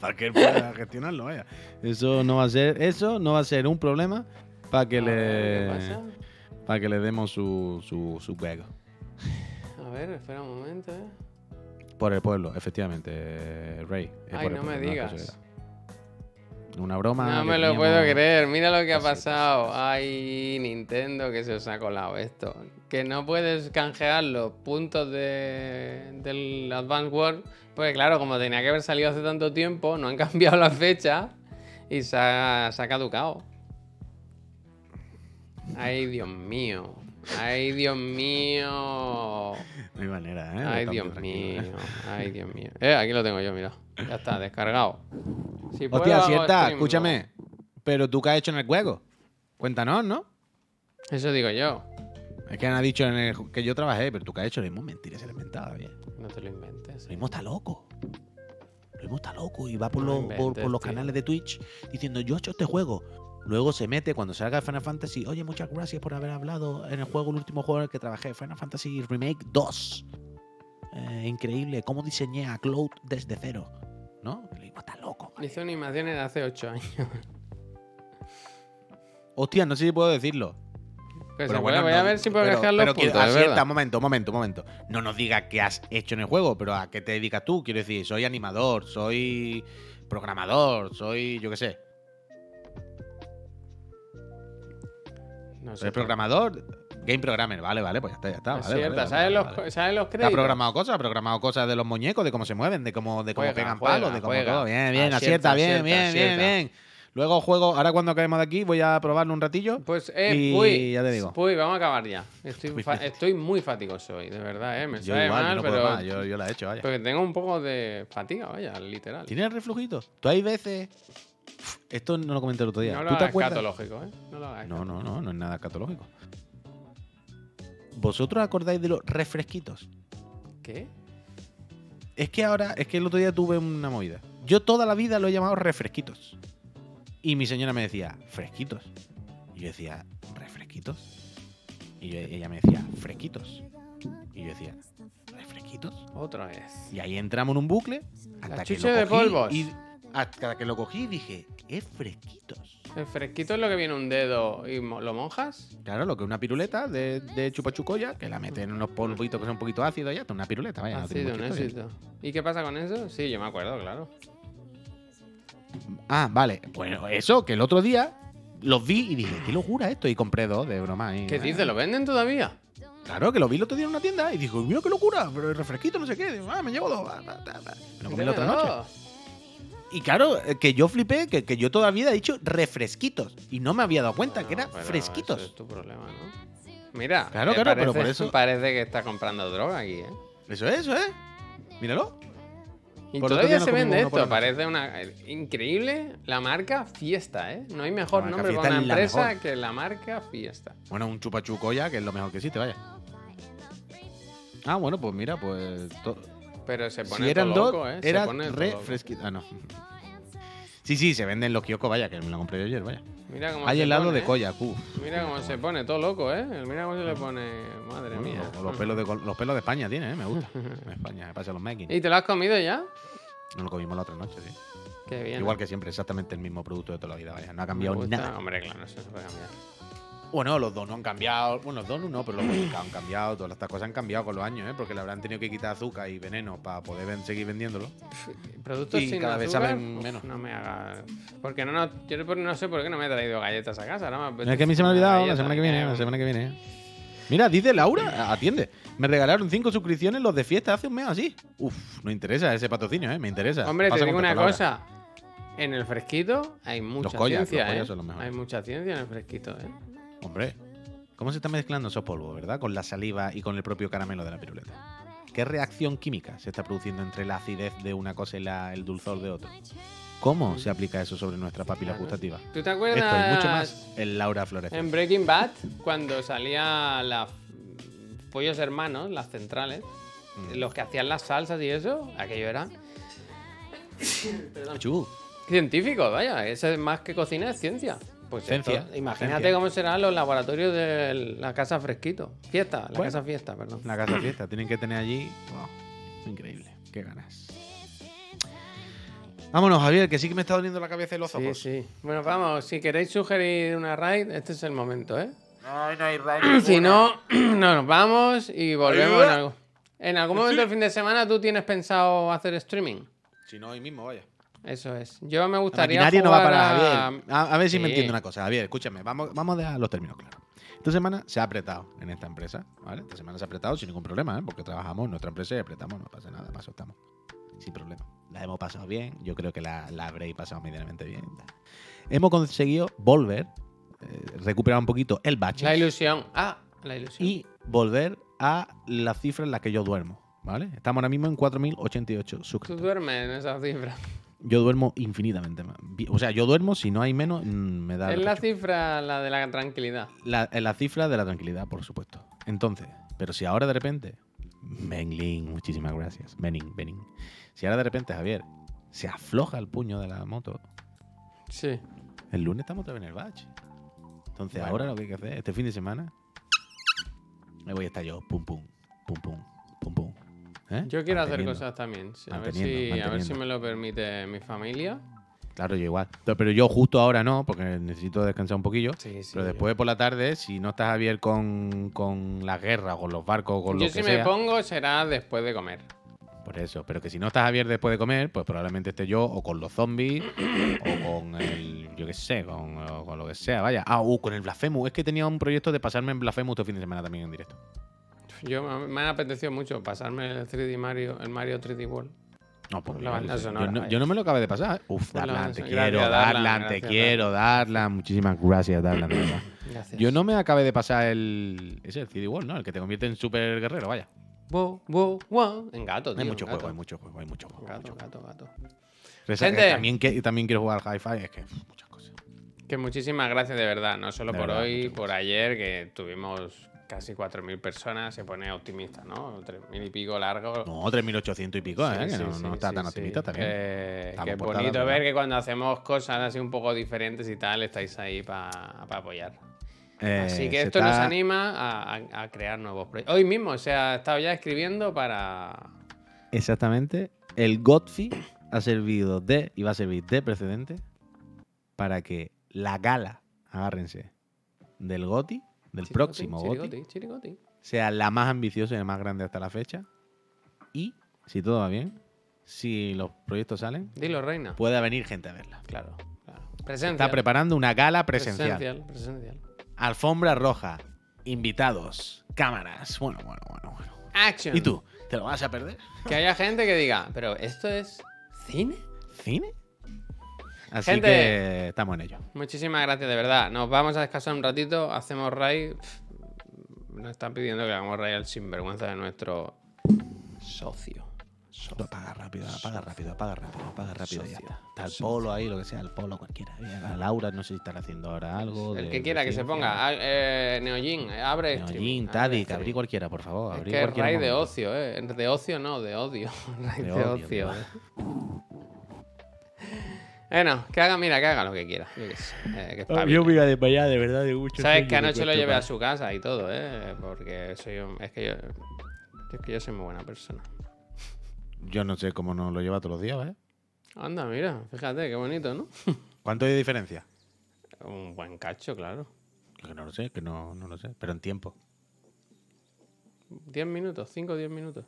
para que él pueda gestionarlo, vaya. Eso no va a ser, eso no va a ser un problema para que A ver, ¿Qué le. pasa? Para que le demos su, su, su juego. A ver, espera un momento, ¿eh? Por el pueblo, efectivamente, eh, Rey. es Ay, no me pueblo, digas. Una broma. No me lo teníamos- puedo creer. Mira lo que ha pasado. Ay, Nintendo, que se os ha colado esto. Que no puedes canjear los puntos de, del Advance Wars. Porque claro, como tenía que haber salido hace tanto tiempo, no han cambiado la fecha y se ha, se ha caducado. Ay, Dios mío. Ay, Dios mío. No hay manera, ¿eh? Ay, Dios tranquilos, mío. ¿eh? Ay, Dios mío. Eh, aquí lo tengo yo, mira. Ya está, descargado. Si Hostia, cierta, stream, escúchame. Pero tú qué has hecho en el juego. Cuéntanos, ¿no? Eso digo yo. Es que han dicho en el que yo trabajé, pero tú qué has hecho, lo mismo mentira, se le inventaba bien. No te lo inventes. Lo mismo está loco. Lo mismo está loco y va por, No los, por, inventes, por los canales de Twitch diciendo yo he hecho este juego. Luego se mete cuando salga Final Fantasy. Oye, muchas gracias por haber hablado en el juego, el último juego en el que trabajé, Final Fantasy Remake 2. Eh, increíble, cómo diseñé a Cloud desde cero. ¿No? Lo mismo está loco. man. Hizo animaciones de hace 8 años. Hostia, no sé si puedo decirlo. Que se Pero bueno, voy a no- ver si puedo pero- dejar los pero quiero- puntos, es acierta, verdad. momento, momento, momento. No nos digas qué has hecho en el juego, pero a qué te dedicas tú. Quiero decir, soy animador, soy programador, soy, yo qué sé. No sé. ¿Soy programador? Game programmer, vale, vale, pues ya está, ya está. Es vale, cierto, vale, ¿sabes, vale, los. ¿sabes los ¿Te ha programado cosas? ¿Ha programado cosas de los muñecos, de cómo se mueven, de cómo, de cómo Juega, pegan juega, palos, de cómo juega. todo? Bien, bien, Acierta, acierta, bien, acierta, bien, bien, acierta. bien. Luego juego, ahora cuando acabemos de aquí, voy a probarlo un ratillo. Pues, eh, Y Puy, ya te digo. Puy, vamos a acabar ya. Estoy, muy fatigoso hoy, de verdad, ¿eh? Me yo sabe igual, mal, no puedo pero... más, yo, yo la he hecho, vaya. Porque tengo un poco de fatiga, vaya, literal. ¿Tienes reflujito? Tú hay veces. Esto no lo comenté el otro día. No lo ¿Tú te hagas acuerdas? catológico, ¿eh? No lo hagas No, no, no, no es nada catológico. ¿Vosotros acordáis de los refresquitos? ¿Qué? Es que ahora, es que el otro día tuve una movida. Yo toda la vida lo he llamado refresquitos. Y mi señora me decía, fresquitos. Y yo decía, ¿refresquitos? Y yo- ella me decía, fresquitos. Y yo decía, ¿refresquitos? Otra vez. Y ahí entramos en un bucle. Hasta que chuche lo de polvos. Y hasta que lo cogí y dije, es fresquitos. ¿El fresquito es lo que viene un dedo y mo- lo monjas? Claro, lo que es una piruleta de, de chupachucoya, que la meten en unos polvitos que son un poquito ácidos, ya está, una piruleta, vaya. no tiene Ácido, un mucha historia. éxito. ¿Y qué pasa con eso? Sí, yo me acuerdo, claro. Ah, vale. Bueno, eso, que el otro día los vi y dije, qué locura esto, y compré dos de broma. y- ¿Qué dices? ¿Lo venden todavía? Claro, que lo vi el otro día en una tienda y dijo, mira qué locura, pero el refresquito no sé qué. Digo, ah, me llevo dos. ah. Me lo comí la otra noche. Y claro, eh, que yo flipé, que, que yo todavía he dicho refresquitos. Y no me había dado cuenta que era pero fresquitos. Eso es tu problema, ¿no? Mira, Claro, claro, pero parece- por eso- Parece que está comprando droga aquí, ¿eh? Eso es, eso es. Míralo. Y Por todavía se vende esto. Parece una. eh, Increíble la marca Fiesta, ¿eh? No hay mejor nombre para una empresa mejor. que la marca Fiesta. Bueno, un chupachucoya, que es lo mejor que existe, vaya. Ah, bueno, pues mira, pues. to- Pero se pone si eran todo dos, loco, ¿eh? Se era pone re fresquito. Ah, no. Sí, sí, se venden en los kioscos, vaya, que me lo compré yo ayer, vaya. Mira cómo Hay se helado pone, de ¿eh? koyak, uf. Mira cómo se pone, todo loco, ¿eh? Mira cómo se le pone. Madre mía. los, los pelos de, los pelos de España tiene, ¿eh? Me gusta. En España, me pasa los making. ¿Y te lo has comido ya? No lo comimos la otra noche, sí. Qué bien. Igual que siempre, exactamente el mismo producto de toda la vida, vaya. No ha cambiado nada. Hombre, claro, eso se puede cambiar. Bueno, los donuts han cambiado. Bueno, los donuts no, pero los pescados han cambiado. Todas estas cosas han cambiado con los años, ¿eh? Porque le habrán tenido que quitar azúcar y veneno para poder ven- seguir vendiéndolo. Productos Y sin cada vez saben uf, menos. No me haga. Porque no, no, yo no sé por qué no me he traído galletas a casa. Me Es que a mí se me ha olvidado la semana que viene, la semana que viene. Mira, dice Laura, atiende. Me regalaron cinco suscripciones los de fiesta hace un mes así. Uf, no interesa ese patrocinio, ¿eh? Me interesa. Hombre, te digo una cosa. En el fresquito hay mucha Koyak, ciencia, los ¿eh? son los mejores. Hay mucha ciencia en el fresquito, ¿eh? Hombre, ¿cómo se están mezclando esos polvos, verdad? Con la saliva y con el propio caramelo de la piruleta. ¿Qué reacción química se está produciendo entre la acidez de una cosa y la- el dulzor de otra? ¿Cómo se aplica eso sobre nuestra papila Claro. gustativa? ¿Tú te acuerdas Esto y mucho más en Laura Flores. en Breaking Bad cuando salía la pollos hermanos, las centrales, Mm. los que hacían las salsas y eso? Aquello era Chu. Científico, vaya, eso es más que cocina, es ciencia. Pues esto, imagínate cómo serán los laboratorios de la casa fresquito. Fiesta, la Bueno. casa fiesta, perdón. La casa fiesta. Tienen que tener allí. wow, increíble. Qué ganas. Vámonos, Javier, que sí que me está doliendo la cabeza y los Sí, ojos. sí. Bueno, vamos, si queréis sugerir una raid, este es el momento, ¿eh? Ay, no hay rayo. Si no, no, nos vamos y volvemos en algo. En algún momento del fin de semana tú tienes pensado hacer streaming. Si no, hoy mismo, vaya. Eso es. Yo me La gustaría maquinaria no va jugar para a- Javier. A, a ver si me entiende una cosa. Javier, escúchame. Vamos, vamos a dejar los términos claros. Esta semana se ha apretado en esta empresa, ¿vale? Esta semana se ha apretado sin ningún problema, ¿eh? Porque trabajamos en nuestra empresa y apretamos, no pasa nada, más estamos. Sin problema. La hemos pasado bien, yo creo que la, la habréis pasado medianamente bien. Hemos conseguido volver, eh, recuperar un poquito el bache La ilusión. Ah, la ilusión. y volver a la cifra en la que yo duermo, ¿vale? Estamos ahora mismo en 4.088 Tú suscriptores. duermes en esa cifra. Yo duermo infinitamente más. O sea, yo duermo, si no hay menos, mm, me da... Es la cifra la de la tranquilidad. la, la cifra de la tranquilidad, por supuesto. Entonces, pero si ahora de repente, Benglin, muchísimas gracias, Benin, Benin. Si ahora de repente, Javier, se afloja el puño de la moto, Sí. el lunes estamos otra vez en el batch. Entonces, Bueno. ahora lo que hay que hacer, este fin de semana, me voy a estar yo, pum, pum, pum, pum, pum, pum. ¿Eh? Yo quiero hacer cosas también. sí, A ver, si, a ver si me lo permite mi familia. Claro, yo igual. Pero, yo justo ahora no, porque necesito descansar un poquillo. Sí, sí. pero después por la tarde, si no estás Javier con, con la guerra, con los barcos, con Yo lo si que me sea, pongo será después de comer. Por eso, pero que si no estás Javier después de comer, pues probablemente esté yo o con los zombies o con el, yo qué sé, con, con lo que sea, vaya. Ah, uh, con el Blasphemous. Es que tenía un proyecto de pasarme en Blasphemous este fin de semana también en directo. Yo me ha apetecido mucho pasarme el 3D Mario, el Mario 3D World. No, pues la banda sonora, yo, no, vaya. yo no me lo acabé de pasar. ¿eh? Uf, Por la Darlan, te quiero, Gracias, Darlan, Darlan, te quiero, Darlan. Muchísimas gracias, Darlan, de verdad. Gracias. Yo no me acabé de pasar el. Ese, el CD World, ¿no? El que te convierte en super guerrero, vaya. Wow, wow, wow. En gato, tío. Hay mucho gato. juego, hay mucho juego, hay mucho juego. Gato, mucho gato, gato. Gente. También, que, también quiero jugar al Hi-Fi, es que muchas cosas. Que muchísimas gracias de verdad, no solo De por verdad, hoy, por ayer, que tuvimos casi 4.000 personas, se pone optimista, ¿no? 3.000 y pico largo. No, 3.800 y pico, ¿eh? Sí, que no, sí, no está tan optimista también. Eh, que es bonito ¿verdad? ver que cuando hacemos cosas así un poco diferentes y tal, estáis ahí para apoyar. Eh, Así que esto nos anima a, a- a crear nuevos proyectos. Hoy mismo, o sea, he estado ya escribiendo para... Exactamente. El Godfrey ha servido de, y va a servir de precedente para que la gala, agárrense, del GOTI, del próximo GOTI, chirigoti, chirigoti. sea la más ambiciosa y la más grande hasta la fecha. Y, si todo va bien, si los proyectos salen, Dilo, reina. puede venir gente a verla. Claro, claro. Presencial. Está preparando una gala presencial. Presencial, presencial. Alfombra roja, invitados, cámaras. Bueno, bueno, bueno, bueno. Action. ¿Y tú? ¿Te lo vas a perder? Que haya gente que diga, pero ¿esto es cine? ¿Cine? Así Gente. que estamos en ello. Muchísimas gracias, de verdad. Nos vamos a descansar un ratito, hacemos raid. Nos están pidiendo que hagamos raid al sinvergüenza de nuestro socio. Apaga rápido, apaga rápido, apaga rápido, apaga rápido ya Socio, está. Está el socio. polo ahí, lo que sea, el polo cualquiera. A Laura no sé si estará haciendo ahora algo. El de- que quiera que se ponga. Ah, eh, Neojin, eh, abre Neojin, Tadic, abrí cualquiera, por favor. Es abrí que es cualquier raid de ocio, ¿eh? De ocio no, de odio. raid De de, odio, ocio. Bueno, que haga, mira, que haga lo que quiera. Yo qué sé, eh, que Ah. Yo a desmayar, de verdad, de mucho Sabes que anoche lo llevé a su casa y todo, ¿eh? Porque soy un- es que yo es que yo soy muy buena persona. Yo no sé cómo nos lo lleva todos los días, ¿eh? Anda, mira, fíjate, qué bonito, ¿no? ¿Cuánto hay de diferencia? Un buen cacho, claro. Que no lo sé, que no, no lo sé. Pero en tiempo. 10 minutos, 5 o 10 minutos.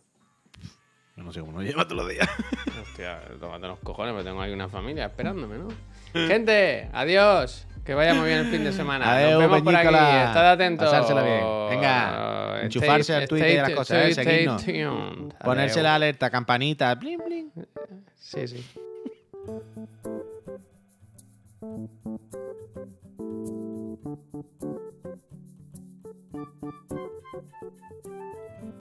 Yo no sé cómo lleva todos los días. Hostia, tómate los cojones, porque tengo ahí una familia esperándome, ¿no? Gente, adiós. Que vaya muy bien el fin de semana. Adeu, Nos vemos por aquí. Estad atentos. Pasársela bien. Venga, Uh, enchufarse al Twitter y a las cosas, ¿eh? tuned. Ponerse la alerta, campanita, bling, bling. Sí, sí.